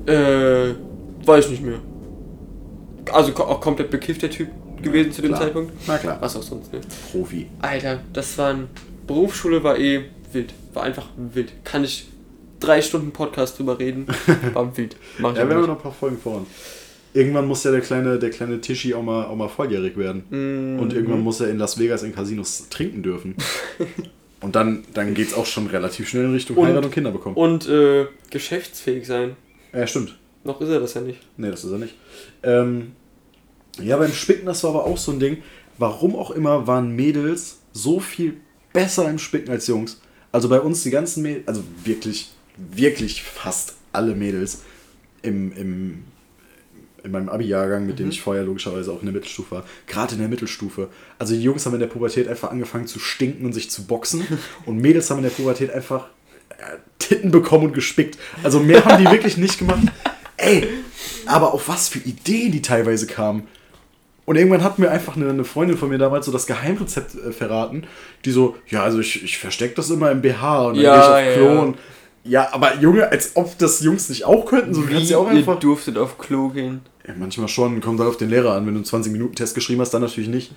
Äh, weiß nicht mehr. Also auch komplett bekifft der Typ gewesen zu dem Klar. Zeitpunkt. Na klar. Was auch sonst, ne? Profi. Alter, das war ein. Berufsschule war eh wild. War einfach wild. Kann ich drei Stunden Podcast drüber reden. War wild. Mach ich Ja, wir haben noch ein paar Folgen vor uns. Irgendwann muss ja der kleine, der kleine Tischi auch mal, auch mal volljährig werden. Mhm. Und irgendwann muss er in Las Vegas in Casinos trinken dürfen. Und dann, dann geht es auch schon relativ schnell in Richtung Und- Heirat und Kinder bekommen. Und äh, geschäftsfähig sein. ja, stimmt. Noch ist er das ja nicht. Nee, das ist er nicht. Ähm, ja, beim Spicken, das war aber auch so ein Ding. Warum auch immer waren Mädels so viel besser im Spicken als Jungs. Also bei uns die ganzen Mädels, also wirklich, wirklich fast alle Mädels im, im, in meinem Abi-Jahrgang, mit dem ich vorher logischerweise auch in der Mittelstufe war, gerade in der Mittelstufe. Also die Jungs haben in der Pubertät einfach angefangen zu stinken und sich zu boxen und Mädels haben in der Pubertät einfach äh, Titten bekommen und gespickt. Also mehr haben die wirklich nicht gemacht. Ey, aber auf was für Ideen die teilweise kamen. Und irgendwann hat mir einfach eine, eine Freundin von mir damals so das Geheimrezept äh, verraten, die so, ja, also ich, ich verstecke das immer im BH und dann Ja, gehe ich auf Klo ja. und ja, aber Junge, als ob das Jungs nicht auch könnten, so Wie ja auch ihr einfach. durftet auf Klo gehen. Ja, manchmal schon, kommt halt auf den Lehrer an. Wenn du einen 20-Minuten-Test geschrieben hast, dann natürlich nicht.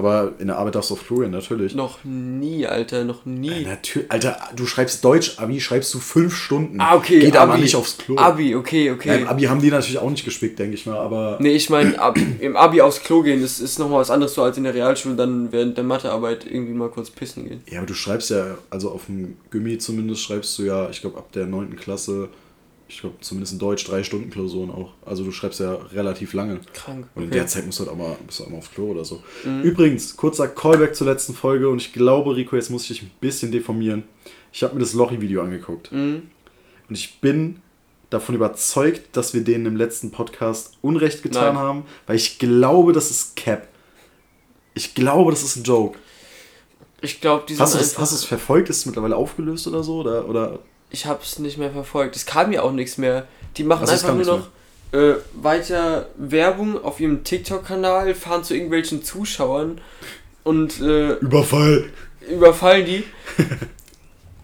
Aber in der Arbeit darfst du auf Klo gehen, natürlich. Noch nie, Alter, noch nie. Natürlich, Alter, du schreibst Deutsch-Abi, schreibst du fünf Stunden. Ah, okay, Geht aber Abi. nicht aufs Klo. Abi, okay, okay. Im Abi haben die natürlich auch nicht gespickt, denke ich mal, aber. Nee, ich meine, ab, im Abi aufs Klo gehen, das ist nochmal was anderes so als in der Realschule, dann während der Mathearbeit irgendwie mal kurz pissen gehen. Ja, aber du schreibst ja, also auf dem Gimmi zumindest schreibst du ja, ich glaube ab der 9. Klasse, ich glaube zumindest in Deutsch drei Stunden Klausuren auch. Also du schreibst ja relativ lange. Krank. Und in Okay. der Zeit musst du halt auch mal, musst du auch mal aufs Klo oder so. Mhm. Übrigens, kurzer Callback zur letzten Folge und ich glaube, Rico, jetzt muss ich dich ein bisschen deformieren. Ich habe mir das Lochi-Video angeguckt Mhm. und ich bin davon überzeugt, dass wir denen im letzten Podcast Unrecht getan Nein. haben, weil ich glaube, das ist Cap. Ich glaube, das ist ein Joke. Ich glaube, die Hast du das, hast du es verfolgt? Ist es mittlerweile aufgelöst oder so? Oder, oder ich hab's nicht mehr verfolgt. Es kam ja auch nichts mehr. Die machen Also es einfach nur noch äh, weiter Werbung auf ihrem TikTok-Kanal, fahren zu irgendwelchen Zuschauern und äh, Überfall? überfallen die.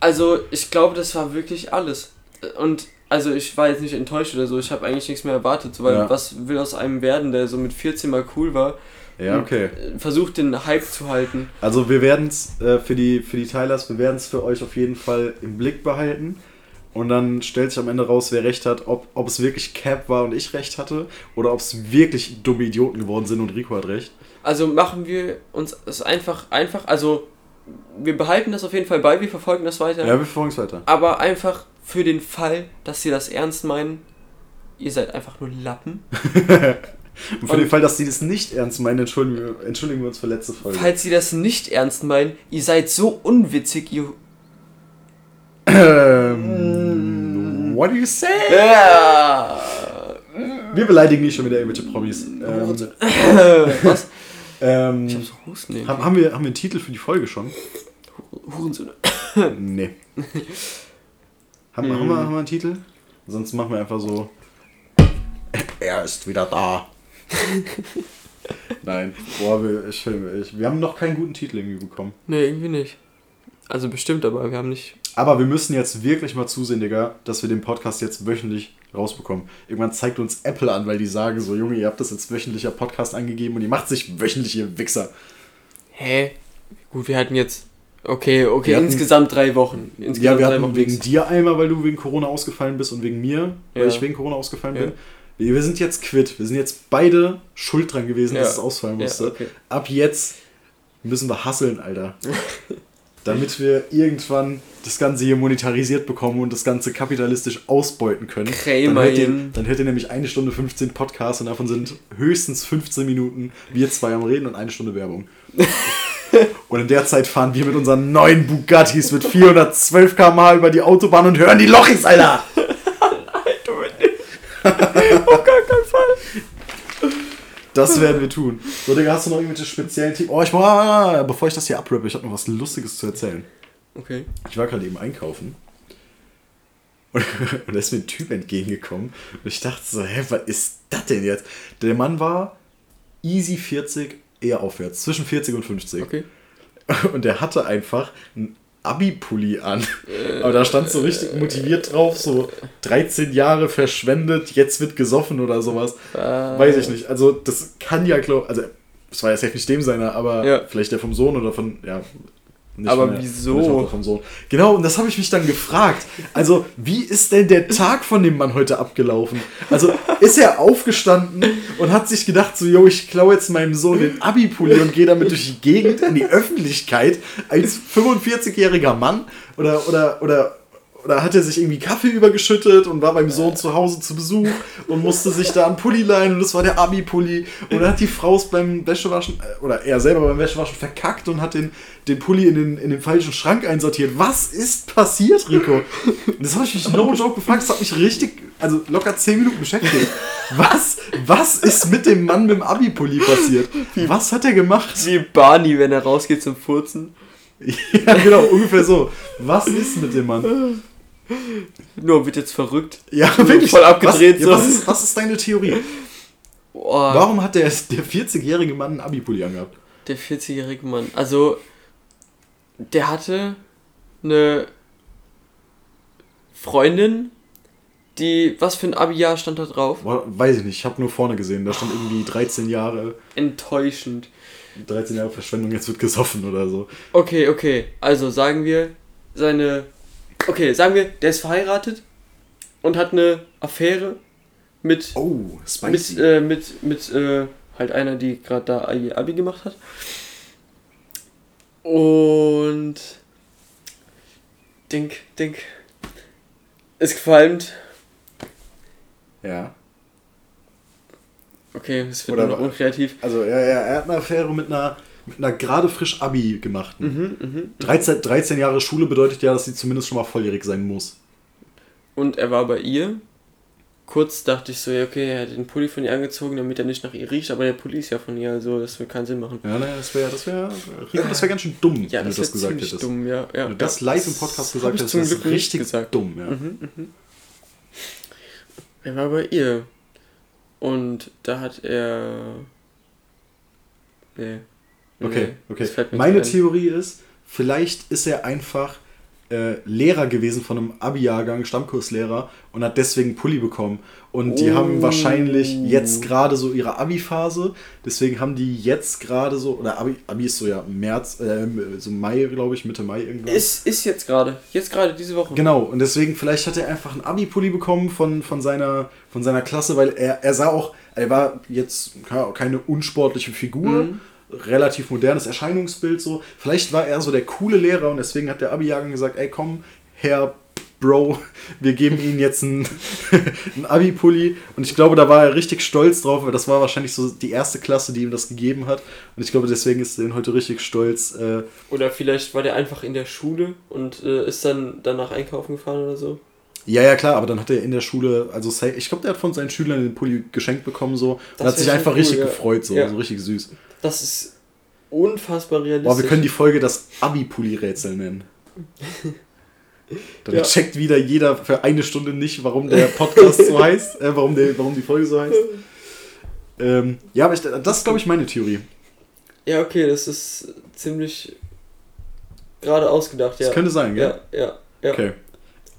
Also, ich glaube, das war wirklich alles. Und also ich war jetzt nicht enttäuscht oder so, ich habe eigentlich nichts mehr erwartet, weil Ja. was will aus einem werden, der so mit 14 mal cool war, Ja, okay. äh, versucht den Hype zu halten. Also wir werden es äh, für die für die Tylers, wir werden es für euch auf jeden Fall im Blick behalten. Und dann stellt sich am Ende raus, wer recht hat, ob, ob es wirklich Cap war und ich recht hatte, oder ob es wirklich dumme Idioten geworden sind und Rico hat recht. Also machen wir uns es einfach, einfach, also wir behalten das auf jeden Fall bei, wir verfolgen das weiter. Ja, wir verfolgen es weiter. Aber einfach für den Fall, dass sie das ernst meinen, ihr seid einfach nur Lappen. Und für den Fall, dass die das nicht ernst meinen, entschuldigen wir, entschuldigen wir uns für letzte Folge. Falls sie das nicht ernst meinen, ihr seid so unwitzig, ihr... Ähm, what do you say? Ja. Wir beleidigen nicht schon wieder irgendwelche Promis. Ähm, Was? ähm, Ich hab so Husten. haben, haben, wir, haben wir einen Titel für die Folge schon? Hurensöhne. Nee. Haben, haben, wir, haben wir einen Titel? Sonst machen wir einfach so. Er ist wieder da. Nein. Boah, wir, ich, ich, wir haben noch keinen guten Titel irgendwie bekommen. Nee, irgendwie nicht. Also bestimmt, aber wir haben nicht... Aber wir müssen jetzt wirklich mal zusehen, Digga, dass wir den Podcast jetzt wöchentlich rausbekommen. Irgendwann zeigt uns Apple an, weil die sagen so, Junge, ihr habt das jetzt wöchentlicher Podcast angegeben und ihr macht sich wöchentlich, ihr Wichser. Hä? Gut, wir hatten jetzt... Okay, okay, hatten- insgesamt drei Wochen. Insgesamt Ja, wir drei hatten Wochen wegen nix. dir einmal, weil du wegen Corona ausgefallen bist und wegen mir, weil Ja. ich wegen Corona ausgefallen Ja. bin. Wir sind jetzt quitt. Wir sind jetzt beide schuld dran gewesen, Ja. dass es ausfallen Ja, musste. okay. Ab jetzt müssen wir hasseln, Alter. Damit wir irgendwann das Ganze hier monetarisiert bekommen und das Ganze kapitalistisch ausbeuten können. Dann Krämerchen. hört, ihr, dann hört ihr nämlich eine Stunde 15 Podcasts und davon sind höchstens 15 Minuten wir zwei am Reden und eine Stunde Werbung. und in der Zeit fahren wir mit unseren neuen Bugattis mit 412 km/h über die Autobahn und hören die Lochis, Alter! Auf gar keinen Fall. Das werden wir tun. So, Digga, hast du noch irgendwelche speziellen Tipps? Oh, ich war, bevor ich das hier abrappe, ich habe noch was Lustiges zu erzählen. Okay. Ich war gerade eben einkaufen. Und, und da ist mir ein Typ entgegengekommen. Und ich dachte so, hä, was ist das denn jetzt? Der Mann war easy 40, eher aufwärts. Zwischen 40 und 50. Okay. Und der hatte einfach einen Abi-Pulli an. Aber da stand so richtig motiviert drauf, so 13 Jahre verschwendet, jetzt wird gesoffen oder sowas. Weiß ich nicht. Also das kann ja, glaub, also es war ja safe nicht dem seiner, aber Ja. vielleicht der vom Sohn oder von, ja. Nicht Aber der- wieso? Sohn. Genau, und das habe ich mich dann gefragt. Also, wie ist denn der Tag von dem Mann heute abgelaufen? Also, ist er aufgestanden und hat sich gedacht, so, yo, ich klaue jetzt meinem Sohn den Abi-Pulli und gehe damit durch die Gegend in die Öffentlichkeit als 45-jähriger Mann? Oder, oder, oder, oder hat er sich irgendwie Kaffee übergeschüttet und war beim Sohn zu Hause zu Besuch und musste sich da einen Pulli leihen und das war der Abi-Pulli. Und dann hat die Frau es beim Wäschewaschen, äh, oder er selber beim Wäschewaschen verkackt und hat den, den Pulli in den, in den falschen Schrank einsortiert. Was ist passiert, Rico? Das habe ich mich no joke gefragt, das hat mich richtig, also locker 10 Minuten beschäftigt. Was, was ist mit dem Mann mit dem Abi-Pulli passiert? Was hat er gemacht? Wie Barney, wenn er rausgeht zum Furzen. ja, genau, ungefähr so. Was ist mit dem Mann? Nur wird jetzt verrückt. Ja, wirklich. voll abgedreht Was, so. ja, was, ist, was ist deine Theorie? Boah, Warum hat der, der 40-jährige Mann einen Abi-Pulli angehabt? der 40-jährige Mann. Also, der hatte eine Freundin, die, was für ein Abi-Jahr stand da drauf? Weiß ich nicht, ich habe nur vorne gesehen. Da stand irgendwie 13 Jahre, Enttäuschend. 13 Jahre Verschwendung, jetzt wird gesoffen oder so. Okay, okay. Also sagen wir, seine. Okay, sagen wir, der ist verheiratet und hat eine Affäre mit. Oh, mit, spicy. äh, mit, mit äh, halt einer, die gerade da Abi gemacht hat. Und. Denk, denk. Ist gefalmt. ja. Okay, es wird Oder nur noch unkreativ. Also er, er, er hat eine Affäre mit einer, mit einer gerade frisch Abi gemachten. Mhm, mhm. 13, 13 Jahre Schule bedeutet ja, dass sie zumindest schon mal volljährig sein muss. Und er war bei ihr. Kurz dachte ich so, ja, okay, er hat den Pulli von ihr angezogen, damit er nicht nach ihr riecht, aber der Pulli ist ja von ihr, also das wird keinen Sinn machen. Ja, ne, das wäre das wär, das wär ganz schön dumm, Ja, wenn das du das gesagt hättest. dumm, ja. ja Wenn du das live im Podcast gesagt hättest, das ist richtig gesagt. dumm, ja. Mhm, mhm. Er war bei ihr. Und da hat er. Nee. Okay, okay. Meine. Theorie ist, vielleicht ist er einfach äh, Lehrer gewesen von einem Abi-Jahrgang, Stammkurslehrer, und hat deswegen einen Pulli bekommen. Und die Oh. haben wahrscheinlich jetzt gerade so ihre Abi-Phase, deswegen haben die jetzt gerade so, oder Abi, Abi ist so ja März, äh, so Mai, glaube ich, Mitte Mai irgendwann. Ist, ist jetzt gerade. Jetzt gerade diese Woche. Genau, und deswegen, vielleicht hat er einfach einen Abi-Pulli bekommen von, von, seiner, von seiner Klasse, weil er, er sah auch, er war jetzt keine keine unsportliche Figur, Mhm. Relativ modernes Erscheinungsbild so. Vielleicht war er so der coole Lehrer und deswegen hat der Abi-Jahrgang gesagt, ey komm, Herr Bro, wir geben Ihnen jetzt einen, einen Abi-Pulli. Und ich glaube, da war er richtig stolz drauf, weil das war wahrscheinlich so die erste Klasse, die ihm das gegeben hat. Und ich glaube, deswegen ist er heute richtig stolz. Äh, Oder vielleicht war der einfach in der Schule und äh, ist dann danach einkaufen gefahren oder so. Ja, ja, klar, aber dann hat er in der Schule, also ich glaube, der hat von seinen Schülern den Pulli geschenkt bekommen so und hat sich einfach cool, richtig ja. gefreut, so, Ja. so richtig süß. Das ist unfassbar realistisch. Boah, wir können die Folge das Abi-Pulli-Rätsel nennen. Dann Ja. checkt wieder jeder für eine Stunde nicht, warum der Podcast so heißt, äh, warum, der, warum die Folge so heißt. Ähm, ja, aber ich, das ist, glaube ich, meine Theorie. Ja, okay, das ist ziemlich gerade ausgedacht, ja. Das könnte sein, gell? ja, ja, ja. Okay.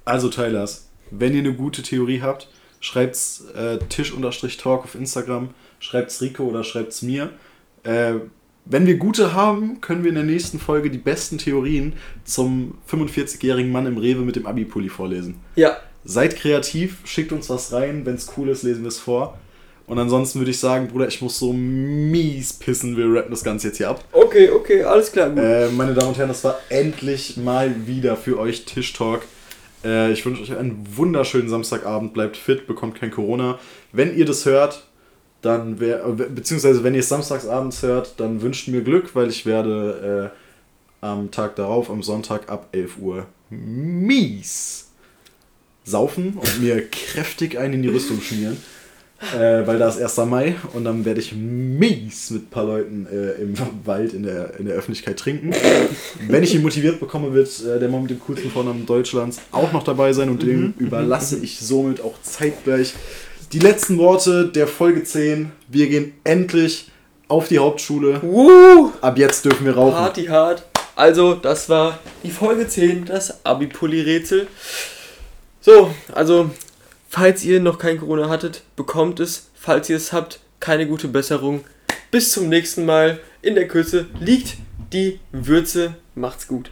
Also, Tylers, wenn ihr eine gute Theorie habt, schreibt's äh, Tisch-Talk auf Instagram, schreibt's Rico oder schreibt's mir. Äh, wenn wir gute haben, können wir in der nächsten Folge die besten Theorien zum 45-jährigen Mann im Rewe mit dem Abi-Pulli vorlesen. Ja, Seid kreativ, schickt uns was rein, wenn's cool ist, lesen wir es vor. Und ansonsten würde ich sagen, Bruder, ich muss so mies pissen, wir rappen das Ganze jetzt hier ab. okay, okay, alles klar, gut. Äh, meine Damen und Herren, das war endlich mal wieder für euch Tischtalk. Äh, ich wünsche euch einen wunderschönen Samstagabend. Bleibt fit, bekommt kein Corona. Wenn ihr das hört, dann wär, beziehungsweise wenn ihr es samstagsabends hört, dann wünscht mir Glück, weil ich werde äh, am Tag darauf, am Sonntag ab 11 Uhr mies saufen und mir kräftig einen in die Rüstung schmieren. Äh, weil da ist 1. Mai und dann werde ich mies mit ein paar Leuten äh, im Wald in der, in der Öffentlichkeit trinken. Wenn ich ihn motiviert bekomme, wird äh, der Mann mit dem coolsten Vornamen Deutschlands auch noch dabei sein und dem überlasse ich somit auch zeitgleich die letzten Worte der Folge 10. Wir gehen endlich auf die Hauptschule. Woo! Ab jetzt dürfen wir rauchen. Party hard. Also, das war die Folge 10, das Abi-Pulli-Rätsel. So, also, falls ihr noch kein Corona hattet, bekommt es. Falls ihr es habt, keine gute Besserung. Bis zum nächsten Mal. In der Kürze liegt die Würze. Macht's gut.